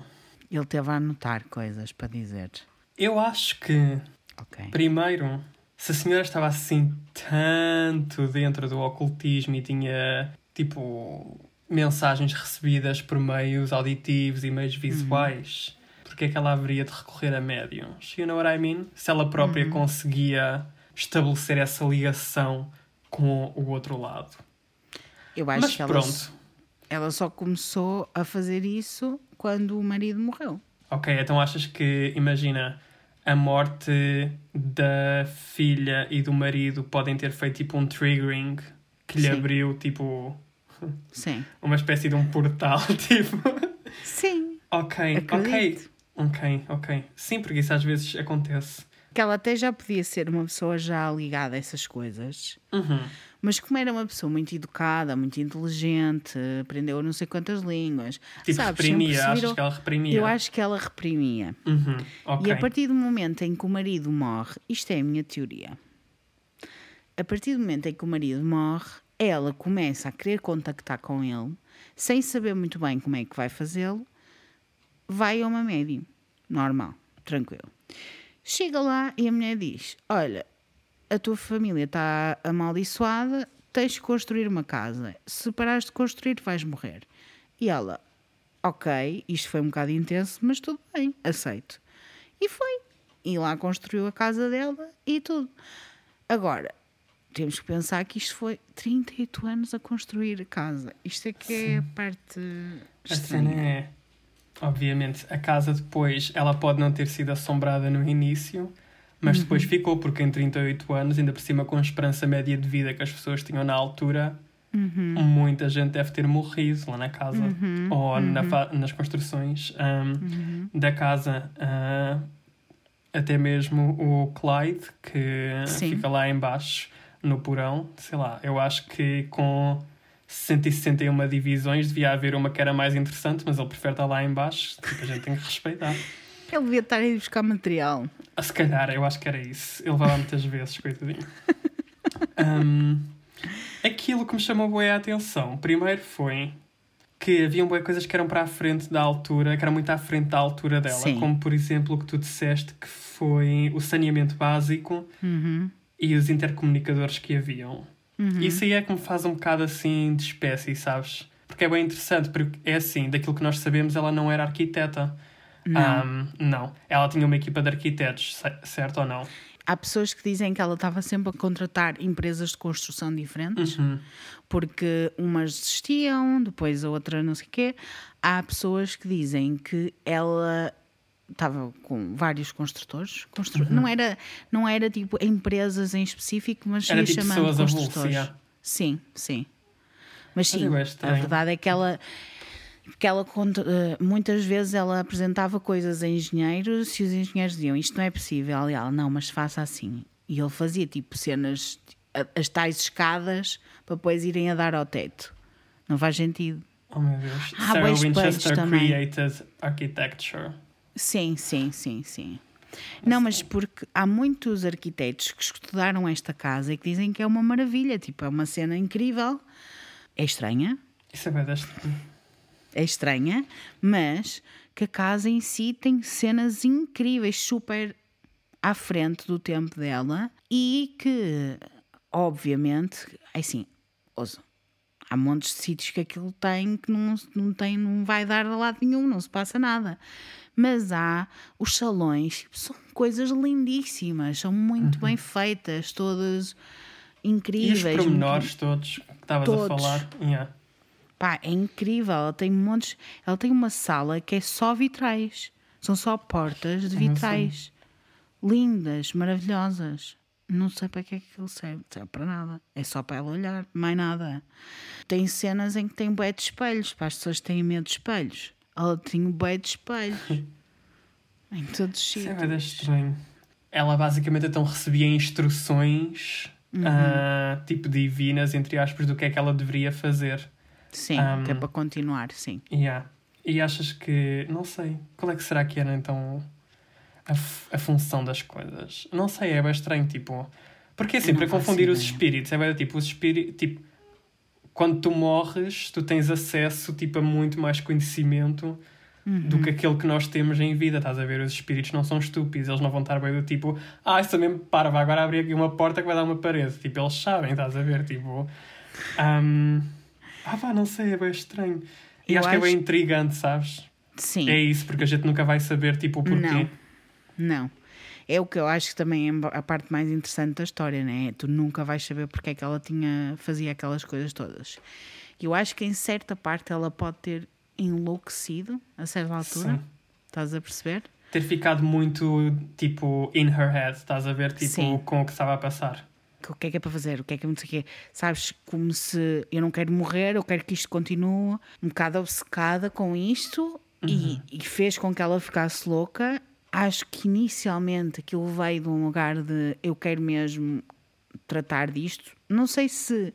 Ele teve a anotar coisas para dizer.
Eu acho que,
Ok.
primeiro, se a senhora estava assim tanto dentro do ocultismo e tinha, tipo, mensagens recebidas por meios auditivos e meios visuais, porque é que ela haveria de recorrer a médiums? You know what I mean? Se ela própria conseguia estabelecer essa ligação com o outro lado.
Eu acho
Mas
que ela,
pronto.
Ela só começou a fazer isso quando o marido morreu.
Ok, então achas que, imagina, a morte da filha e do marido podem ter feito tipo um triggering que lhe
Sim.
abriu tipo [laughs]
Sim.
uma espécie de um portal, [laughs] tipo.
Sim.
Ok, ok.
Acredito.
Ok, ok. Sim, porque isso às vezes acontece.
Que ela até já podia ser uma pessoa já ligada a essas coisas.
Uhum.
Mas como era uma pessoa muito educada, muito inteligente, aprendeu não sei quantas línguas.
Tipo,
sabes,
reprimia, achas que ela reprimia?
Eu acho que ela reprimia.
Uhum. Ok.
E a partir do momento em que o marido morre, isto é a minha teoria. A partir do momento em que o marido morre, ela começa a querer contactar com ele, sem saber muito bem como é que vai fazê-lo, vai a uma médium. Normal, tranquilo. Chega lá e a mulher diz: Olha, a tua família está amaldiçoada, tens de construir uma casa. Se parares de construir, vais morrer. E ela: Ok, isto foi um bocado intenso, mas tudo bem, aceito. E foi. E lá construiu a casa dela e tudo. Agora, temos que pensar que isto foi 38 anos a construir a casa. Isto é que é a parte
A cena
estranha.
é. Obviamente, a casa depois, ela pode não ter sido assombrada no início, mas depois
Uhum.
ficou, porque em 38 anos, ainda por cima com a esperança média de vida que as pessoas tinham na altura,
Uhum.
muita gente deve ter morrido lá na casa
Uhum.
ou na
Uhum.
nas construções ahm,
Uhum.
da casa. ah, até mesmo o Clyde, que
Sim.
fica lá embaixo no porão, sei lá, eu acho que com 161 divisões devia haver uma que era mais interessante, mas ele prefere estar lá embaixo, tipo, a gente tem que respeitar. [laughs]
Ele devia estar a ir buscar material.
Ah, Se calhar, eu acho que era isso. Ele vai lá muitas vezes, coitadinho. [laughs] Ahm, aquilo que me chamou bem a atenção, primeiro foi que haviam boas coisas que eram para a frente da altura, que eram muito à frente da altura dela,
Sim.
como por exemplo o que tu disseste que foi o saneamento básico
Uhum.
e os intercomunicadores que haviam.
Uhum.
Isso aí é que me faz um bocado assim de espécie, sabes? Porque é bem interessante, porque é assim, daquilo que nós sabemos, ela não era arquiteta.
Não.
Ahm, não. Ela tinha uma equipa de arquitetos, ce- certo ou não?
Há pessoas que dizem que ela estava sempre a contratar empresas de construção diferentes,
Uhum.
porque umas desistiam, depois a outra não sei o quê. Há pessoas que dizem que ela estava com vários construtores. Constru... Não, era, não era tipo empresas em específico, mas
Era
ia
tipo
chamando construtores. Sim, sim. Mas sim, a verdade é que ela. Que ela eh, muitas vezes ela apresentava coisas a engenheiros e os engenheiros diziam isto não é possível. E ela, não, mas faça assim. E ele fazia tipo cenas, as tais escadas, para depois irem a dar ao teto. Não faz sentido.
Oh meu Deus.
Ah,
Sarah Winchester
também.
created architecture.
Sim, sim, sim, sim. Não, mas porque há muitos arquitetos que estudaram esta casa e que dizem que é uma maravilha, tipo, é uma cena incrível. É estranha,
Isso é bem deste.
é estranha, mas que a casa em si tem cenas incríveis, super à frente do tempo dela e que, obviamente, é assim, ouça, há montes de sítios que aquilo tem que não, não, tem, não vai dar a lado nenhum, não se passa nada. Mas há os salões, são coisas lindíssimas, são muito bem feitas, todas
Uhum. E os
incríveis. muito-
pormenores todos que estavas a falar. Yeah.
Pá, é incrível. Ela tem montes. Ela tem uma sala que é só vitrais. São só portas de vitrais. Lindas, maravilhosas. Não sei para que é que aquilo serve. Não serve para nada. É só para ela olhar, mais nada. Tem cenas em que tem bué de espelhos. Para as pessoas que têm medo de espelhos. Ela tinha um bué de espelhos. [laughs] em todos os
Isso é
sítios.
estranho. Ela basicamente então recebia instruções
Uhum.
ah, tipo divinas, entre aspas, do que é que ela deveria fazer.
Sim,
Um,
que é para continuar, sim.
Yeah. E achas que. Não sei. Qual é que será que era então a, a função das coisas? Não sei, é bem estranho, tipo. Porque assim, para confundir os
ideia.
espíritos, é bem tipo, os espíritos. Tipo, quando tu morres, tu tens acesso tipo, a muito mais conhecimento do
Uhum.
que aquele que nós temos em vida. Estás a ver? Os espíritos não são estúpidos, eles não vão estar bem do tipo, ah, isso mesmo para, vai agora abrir aqui uma porta que vai dar uma parede. Tipo, eles sabem, estás a ver? Tipo. ahm, ah, pá, não sei, é bem estranho. E
Eu
acho, que é bem
acho-
intrigante, sabes?
Sim.
É isso, porque a gente nunca vai saber, tipo, o porquê.
Não. Não. É o que eu acho que também é a parte mais interessante da história, né? Tu nunca vais saber porque é que ela tinha, fazia aquelas coisas todas. Eu acho que em certa parte ela pode ter enlouquecido a certa altura.
Sim.
Estás a perceber?
Ter ficado muito, tipo, in her head, estás a ver, tipo,
Sim.
com o que estava a passar.
O que é que é para fazer? O que é que é não sei o quê? Sabes, como se eu não quero morrer, eu quero que isto continue, um bocado obcecada com isto e, e fez com que ela ficasse louca. Acho que inicialmente aquilo veio de um lugar de eu quero mesmo tratar disto. Não sei se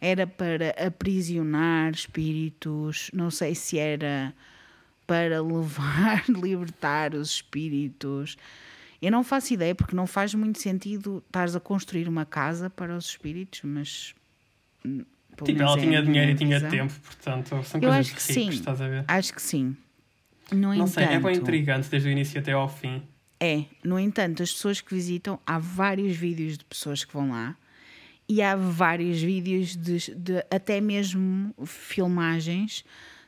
era para aprisionar espíritos, não sei se era para [laughs] levar, libertar os espíritos. Eu não faço ideia, porque não faz muito sentido estares a construir uma casa para os espíritos, mas. hum,
Tipo, ela
é
tinha dinheiro e tinha tempo, portanto, são
Eu
coisas
acho que
ricos,
sim.
estás a ver?
Acho que sim. No
Não sei, é bem
entanto-
intrigante desde o início até ao fim.
É, no entanto, as pessoas que visitam, há vários vídeos de pessoas que vão lá e há vários vídeos de, de até mesmo filmagens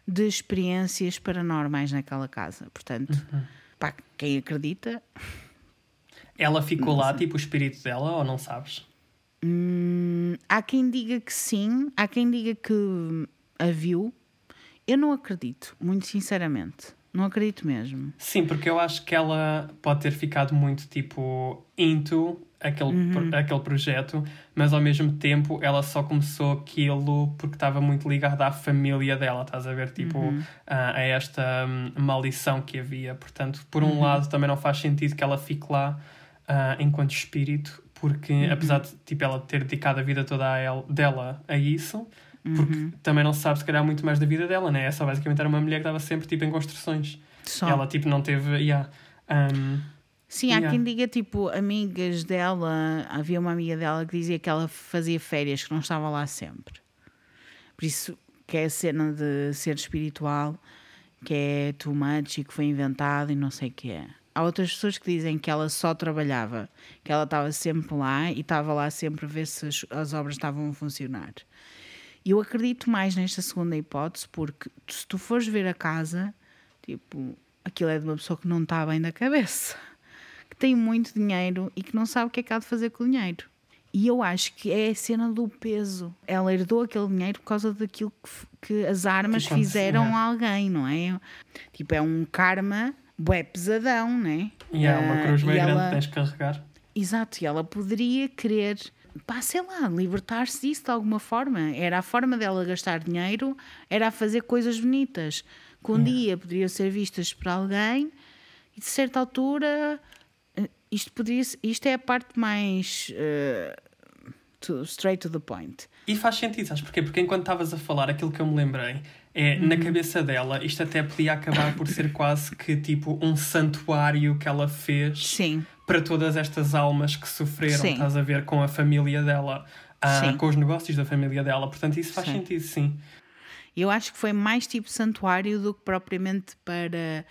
de experiências paranormais naquela casa. Portanto,
Uhum.
pá, quem acredita,
Ela ficou lá, tipo, o espírito dela, ou não sabes?
hum, há quem diga que sim, há quem diga que a viu. Eu não acredito, muito sinceramente. Não acredito mesmo.
Sim, porque eu acho que ela pode ter ficado muito tipo into aquele,
Uhum.
pro- aquele projeto, mas ao mesmo tempo ela só começou aquilo porque estava muito ligada à família dela, estás a ver? Tipo,
Uhum.
a, a esta hum, maldição que havia. Portanto, por
Uhum.
um lado, também não faz sentido que ela fique lá ah, enquanto espírito, porque
Uhum.
apesar de tipo, ela ter dedicado a vida toda a ela, dela a isso. Porque
Uhum.
também não se sabe, se calhar, muito mais da vida dela, né? Essa basicamente era uma mulher que estava sempre tipo, em construções.
Só.
Ela, tipo, não teve. Yeah, um,
Sim, há
Yeah.
quem diga, tipo, amigas dela. Havia uma amiga dela que dizia que ela fazia férias, que não estava lá sempre. Por isso, que é a cena de ser espiritual, que é too much e que foi inventado e não sei o que é. Há outras pessoas que dizem que ela só trabalhava, que ela estava sempre lá e estava lá sempre a ver se as, as obras estavam a funcionar. E eu acredito mais nesta segunda hipótese, porque se tu fores ver a casa, tipo, aquilo é de uma pessoa que não está bem da cabeça, que tem muito dinheiro e que não sabe o que é que há de fazer com o dinheiro. E eu acho que é a cena do peso. Ela herdou aquele dinheiro por causa daquilo que, que as armas
Que
fizeram
é.
a alguém, não é? Tipo, é um karma bué pesadão, né?
e há uma
Ah,
cruz bem grande
ela-
que tens que carregar.
Exato, e ela poderia querer, pá, sei lá, libertar-se disso de alguma forma. Era a forma dela gastar dinheiro, era a fazer coisas bonitas, que um dia poderiam ser vistas por alguém e de certa altura eh, isto poderia isto é a parte mais eh, to- straight to the point.
E faz sentido, sabes porquê? Porque enquanto estavas a falar, aquilo que eu me lembrei é, na
Uhum.
cabeça dela, isto até podia acabar por ser quase que tipo um santuário que ela fez
Sim,
para todas estas almas que sofreram,
Sim.
estás a ver, com a família dela, ah, com os negócios da família dela. Portanto, isso faz
Sim.
sentido, sim.
eu acho que foi mais tipo santuário do que propriamente para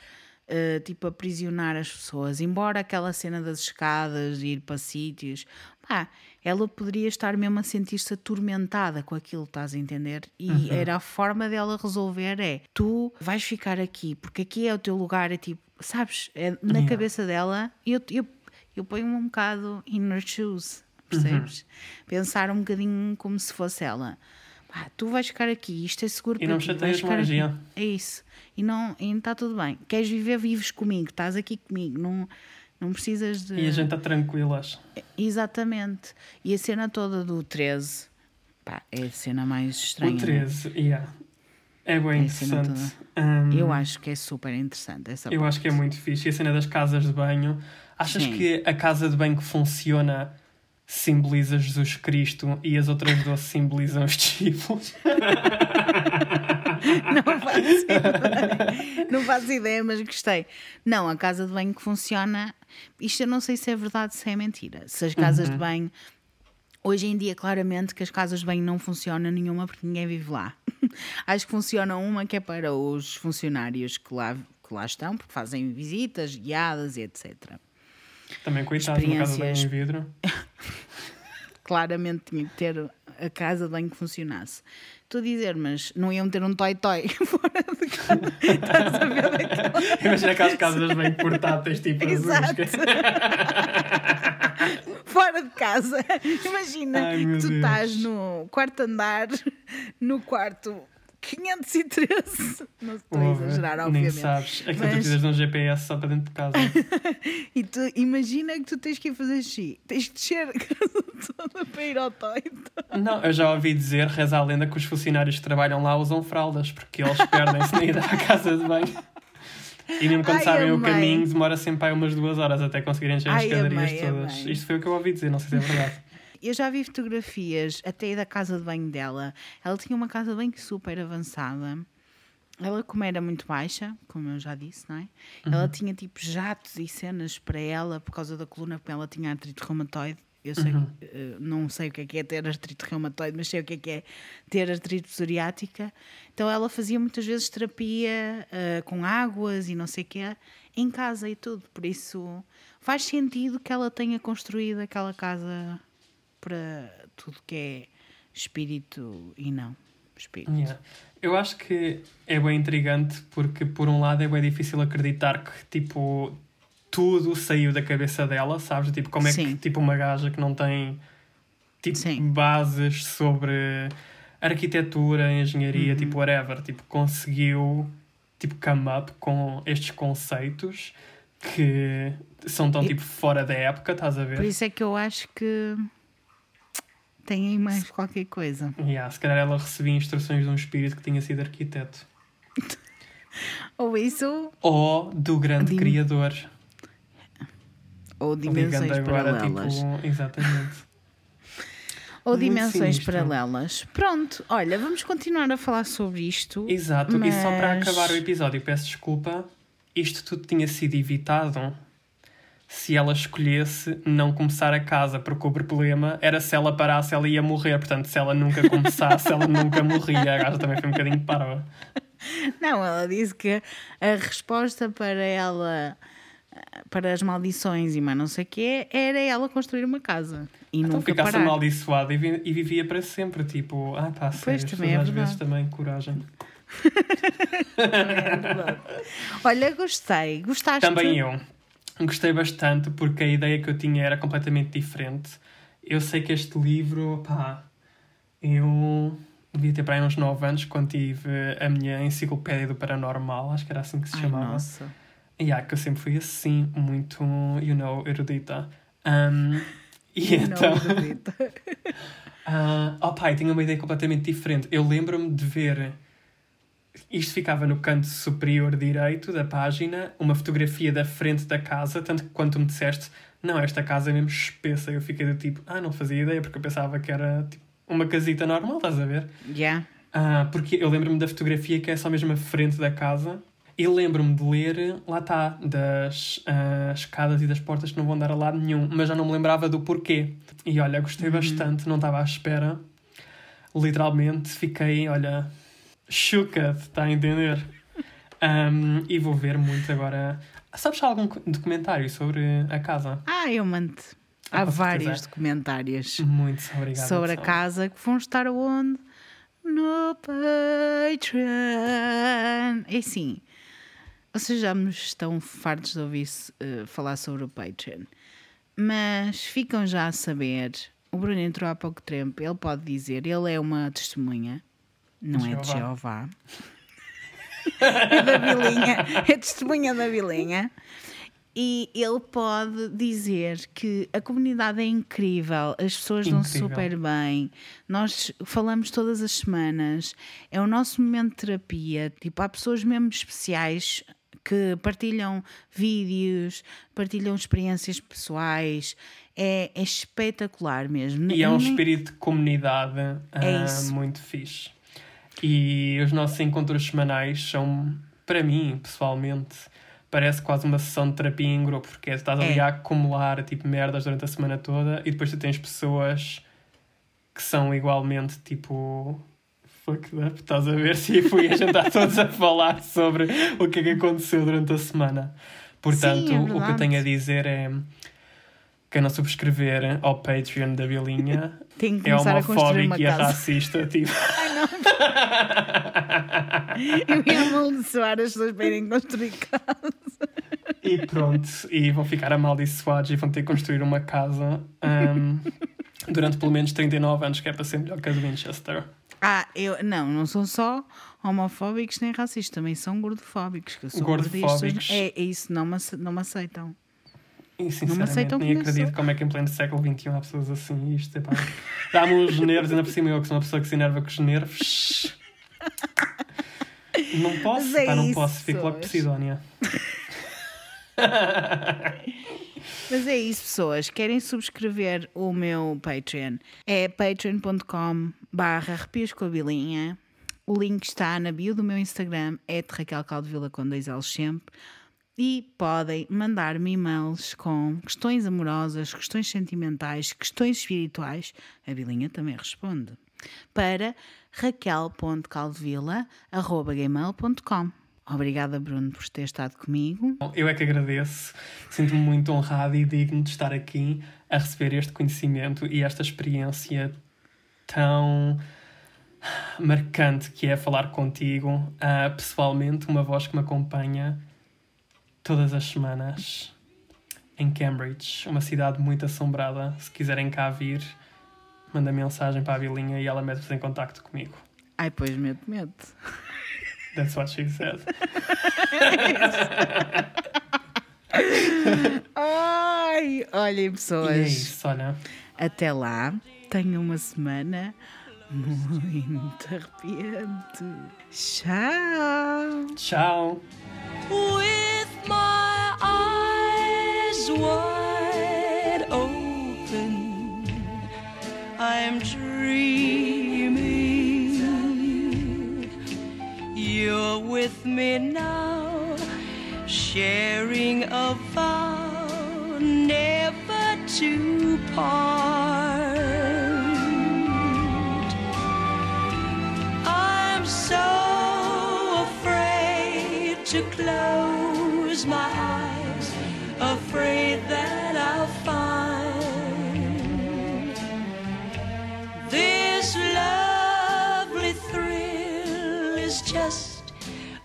eh, tipo aprisionar as pessoas. Embora aquela cena das escadas, de ir para sítios, pá, ela poderia estar mesmo a sentir-se atormentada com aquilo, estás a entender? E era a forma dela resolver é tu vais ficar aqui, porque aqui é o teu lugar, é tipo, sabes, é na cabeça dela, eu, eu, eu ponho um bocado in her shoes, percebes? Pensar um bocadinho como se fosse ela. Pá, tu vais ficar aqui, isto é seguro
E
para
não
ti.
chateias
vais ficar
mais,
aqui.
yeah.
É isso. E não está tudo bem. Queres viver, vives comigo, estás aqui comigo. Não, não precisas de.
E a gente está tranquilas.
Exatamente. E a cena toda do 13, pá, é a cena mais estranha.
O
né?
13, yeah. É bem
É a cena
interessante. Hum,
Eu acho que é super interessante essa
Eu
parte.
acho que é muito fixe. E a cena das casas de banho. Achas
Sim.
que a casa de banho que funciona simboliza Jesus Cristo e as outras 12 simbolizam os [laughs] discípulos? [laughs]
Não faço ideia. Não faço ideia, mas gostei. Não, a casa de banho que funciona. Isto eu não sei se é verdade, se é mentira. Se as casas
Uhum.
de banho. Hoje em dia, claramente, que as casas de banho não funcionam nenhuma porque ninguém vive lá. [laughs] Acho que funciona uma que é para os funcionários que lá, que lá estão, porque fazem visitas guiadas e etc.
Também, coitado, uma casa de banho em vidro. [laughs]
Claramente tinha que ter a casa de banho que funcionasse. Estou a dizer, mas não iam ter um toy-toy [laughs] fora de casa. Estás a ver daquela- [laughs]
Imagina aquelas casas de banho portáteis, tipo
Exato. Fora de casa. Imagina
Ai,
que tu
Deus.
estás no quarto andar, no quarto 513. [laughs] Não estou a exagerar,
Nem
obviamente.
sabes. É que tu
Mas-
precisas de um GPS só para dentro de casa. [laughs]
E tu imagina que tu tens que ir fazer xixi. Tens que descer a casa [laughs] toda para ir ao toy.
Não, eu já ouvi dizer, reza a lenda, que os funcionários que trabalham lá usam fraldas, porque eles perdem-se na ida à casa de banho. E mesmo quando
Ai,
sabem o
amei.
caminho, demora sempre aí umas duas horas até conseguirem encher as escadarias todas. Isto foi o que eu ouvi dizer, não sei se é verdade.
Eu já vi fotografias até da casa de banho dela. Ela tinha uma casa de banho super avançada. Ela, como era muito baixa, como eu já disse, não é? Ela tinha tipo jatos e cenas para ela por causa da coluna, porque ela tinha artrite reumatoide. Eu sei, eh, não sei o que é que é ter artrite reumatoide, mas sei o que é que é ter artrite psoriática. Então ela fazia muitas vezes terapia eh, com águas e não sei o quê em casa e tudo. Por isso faz sentido que ela tenha construído aquela casa para tudo que é espírito e não espírito.
Yeah. Eu acho que é bem intrigante porque, por um lado, é bem difícil acreditar que, tipo, tudo saiu da cabeça dela, sabes? Tipo, como é
Sim.
que, tipo, uma gaja que não tem tipo
Sim.
bases sobre arquitetura, engenharia,
Uhum.
tipo whatever, tipo conseguiu tipo come up com estes conceitos que são tão
E-
tipo fora da época, estás a
Por
ver?
isso é que eu acho que tem aí mais qualquer coisa.
Yeah, se calhar ela recebia instruções de um espírito que tinha sido arquiteto. [laughs]
Ou isso,
Ou do grande
Dim-
criador.
ou dimensões
agora,
paralelas.
tipo, exatamente. [laughs]
Ou
muito
dimensões
sinistro.
paralelas. Pronto, olha, vamos continuar a falar sobre isto.
Exato, e só para
Mas-
acabar o episódio, peço desculpa, isto tudo tinha sido evitado se ela escolhesse não começar a casa, porque o problema era se ela parasse, ela ia morrer. Portanto, se ela nunca começasse, ela nunca morria. A gaja também foi um bocadinho parva.
Não, ela disse que a resposta para ela, para as maldições e mais não sei o quê, era ela construir uma casa. E
Então
nunca
ficasse
parar.
amaldiçoada e, vi- e vivia para sempre. Tipo, ah pá,
Pois, também é
às vezes
verdade.
também, coragem. [laughs]
É verdade. Olha, gostei. Gostaste?
Também eu. Gostei bastante porque a ideia que eu tinha era completamente diferente. Eu sei que este livro, pá, eu devia ter para aí uns 9 anos quando tive a minha enciclopédia do paranormal, acho que era assim que se
Ai,
chamava.
nossa.
E há que eu sempre fui assim, muito, you know, erudita. Um, [laughs] e
Não
então.
acredito. [laughs]
Ah, oh pai, tinha uma ideia completamente diferente. Eu lembro-me de ver. Isto ficava no canto superior direito da página, uma fotografia da frente da casa, tanto que quando me disseste, não, esta casa é mesmo espessa, eu fiquei do tipo, ah, não fazia ideia, porque eu pensava que era tipo, uma casita normal, estás a ver?
Yeah.
Ah, porque eu lembro-me da fotografia que é só mesmo a frente da casa. E lembro-me de ler, lá está, das ah, escadas e das portas que não vão dar a lado nenhum, mas já não me lembrava do porquê. E olha, gostei bastante, não estava à espera. Literalmente fiquei, olha, shooked, está a entender? Ahm, e vou ver muito agora. Sabes algum documentário sobre a casa?
Ah, eu mando. Há
Ah, com
vários documentários
Muito obrigado.
sobre a casa que vão estar onde? No Patreon. É assim, vocês já me estão fartos de ouvir eh, falar sobre o Patreon, mas ficam já a saber. O Bruno entrou há pouco tempo, ele pode dizer, ele é uma testemunha, não é de Jeová. [laughs] é da Vilinha, é testemunha da Vilinha. E ele pode dizer que a comunidade é incrível, as pessoas
Incrível.
super bem, nós falamos todas as semanas, é o nosso momento de terapia. Tipo, há pessoas mesmo especiais que partilham vídeos, partilham experiências pessoais, é, é espetacular mesmo.
E é um espírito de comunidade
É isso.
muito fixe. E os nossos encontros semanais são, para mim, pessoalmente, parece quase uma sessão de terapia em grupo, porque estás ali
É.
a acumular tipo merdas durante a semana toda e depois tu tens pessoas que são igualmente tipo fucked up, estás a ver? [laughs] Se fui a jantar [laughs] todos a falar sobre o que é que aconteceu durante a semana. Portanto,
Sim, é
o que eu tenho a dizer é quem não subscrever ao Patreon da [laughs]
que
é homofóbico e é racista, [laughs] tipo.
Eu ia amaldiçoar as pessoas para irem construir casa.
E pronto, e vão ficar amaldiçoados e vão ter que construir uma casa ahm, durante pelo menos 39 anos, que é para ser melhor que a de Winchester.
Ah, eu não, não são só homofóbicos nem racistas, também são gordofóbicos. Que eu sou
Gordofóbicos.
gordista. É, é isso, não me, não me aceitam.
E sinceramente, nem acredito
sou.
como é que em pleno século XXI há pessoas assim. Isto é pá. Dá-me uns nervos, ainda por cima eu que sou uma pessoa que se enerva com os nervos. Não posso,
é
pá, não posso, fico logo
pessoas.
Posidónia.
Mas é isso, pessoas. Querem subscrever o meu Patreon? É patreon.com barra arrepios com a bilinha. O link está na bio do meu Instagram, é de Raquel Caldevila com dois L's sempre. E podem mandar-me e-mails com questões amorosas, questões sentimentais, questões espirituais. A Bilinha também responde. Para raquel.caldevila.gmail.com Obrigada, Bruno, por ter estado comigo.
Eu é que agradeço. Sinto-me muito honrado e digno de estar aqui a receber este conhecimento e esta experiência tão marcante que é falar contigo. Ah, pessoalmente, uma voz que me acompanha todas as semanas em Cambridge, uma cidade muito assombrada. Se quiserem cá vir, manda mensagem para a Bilinha e ela mete-vos em contacto comigo.
Ai, pois medo, medo.
That's what she said.
Ai, olhem,
E é
pessoas.
isso, olha.
Até lá, tenham uma semana muito arrepiante. Tchau.
Tchau.
With my eyes wide open. I'm dreaming you're with me now, sharing a vow never to part. Close my eyes, afraid that I'll find this lovely thrill is just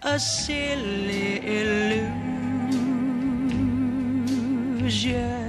a silly illusion.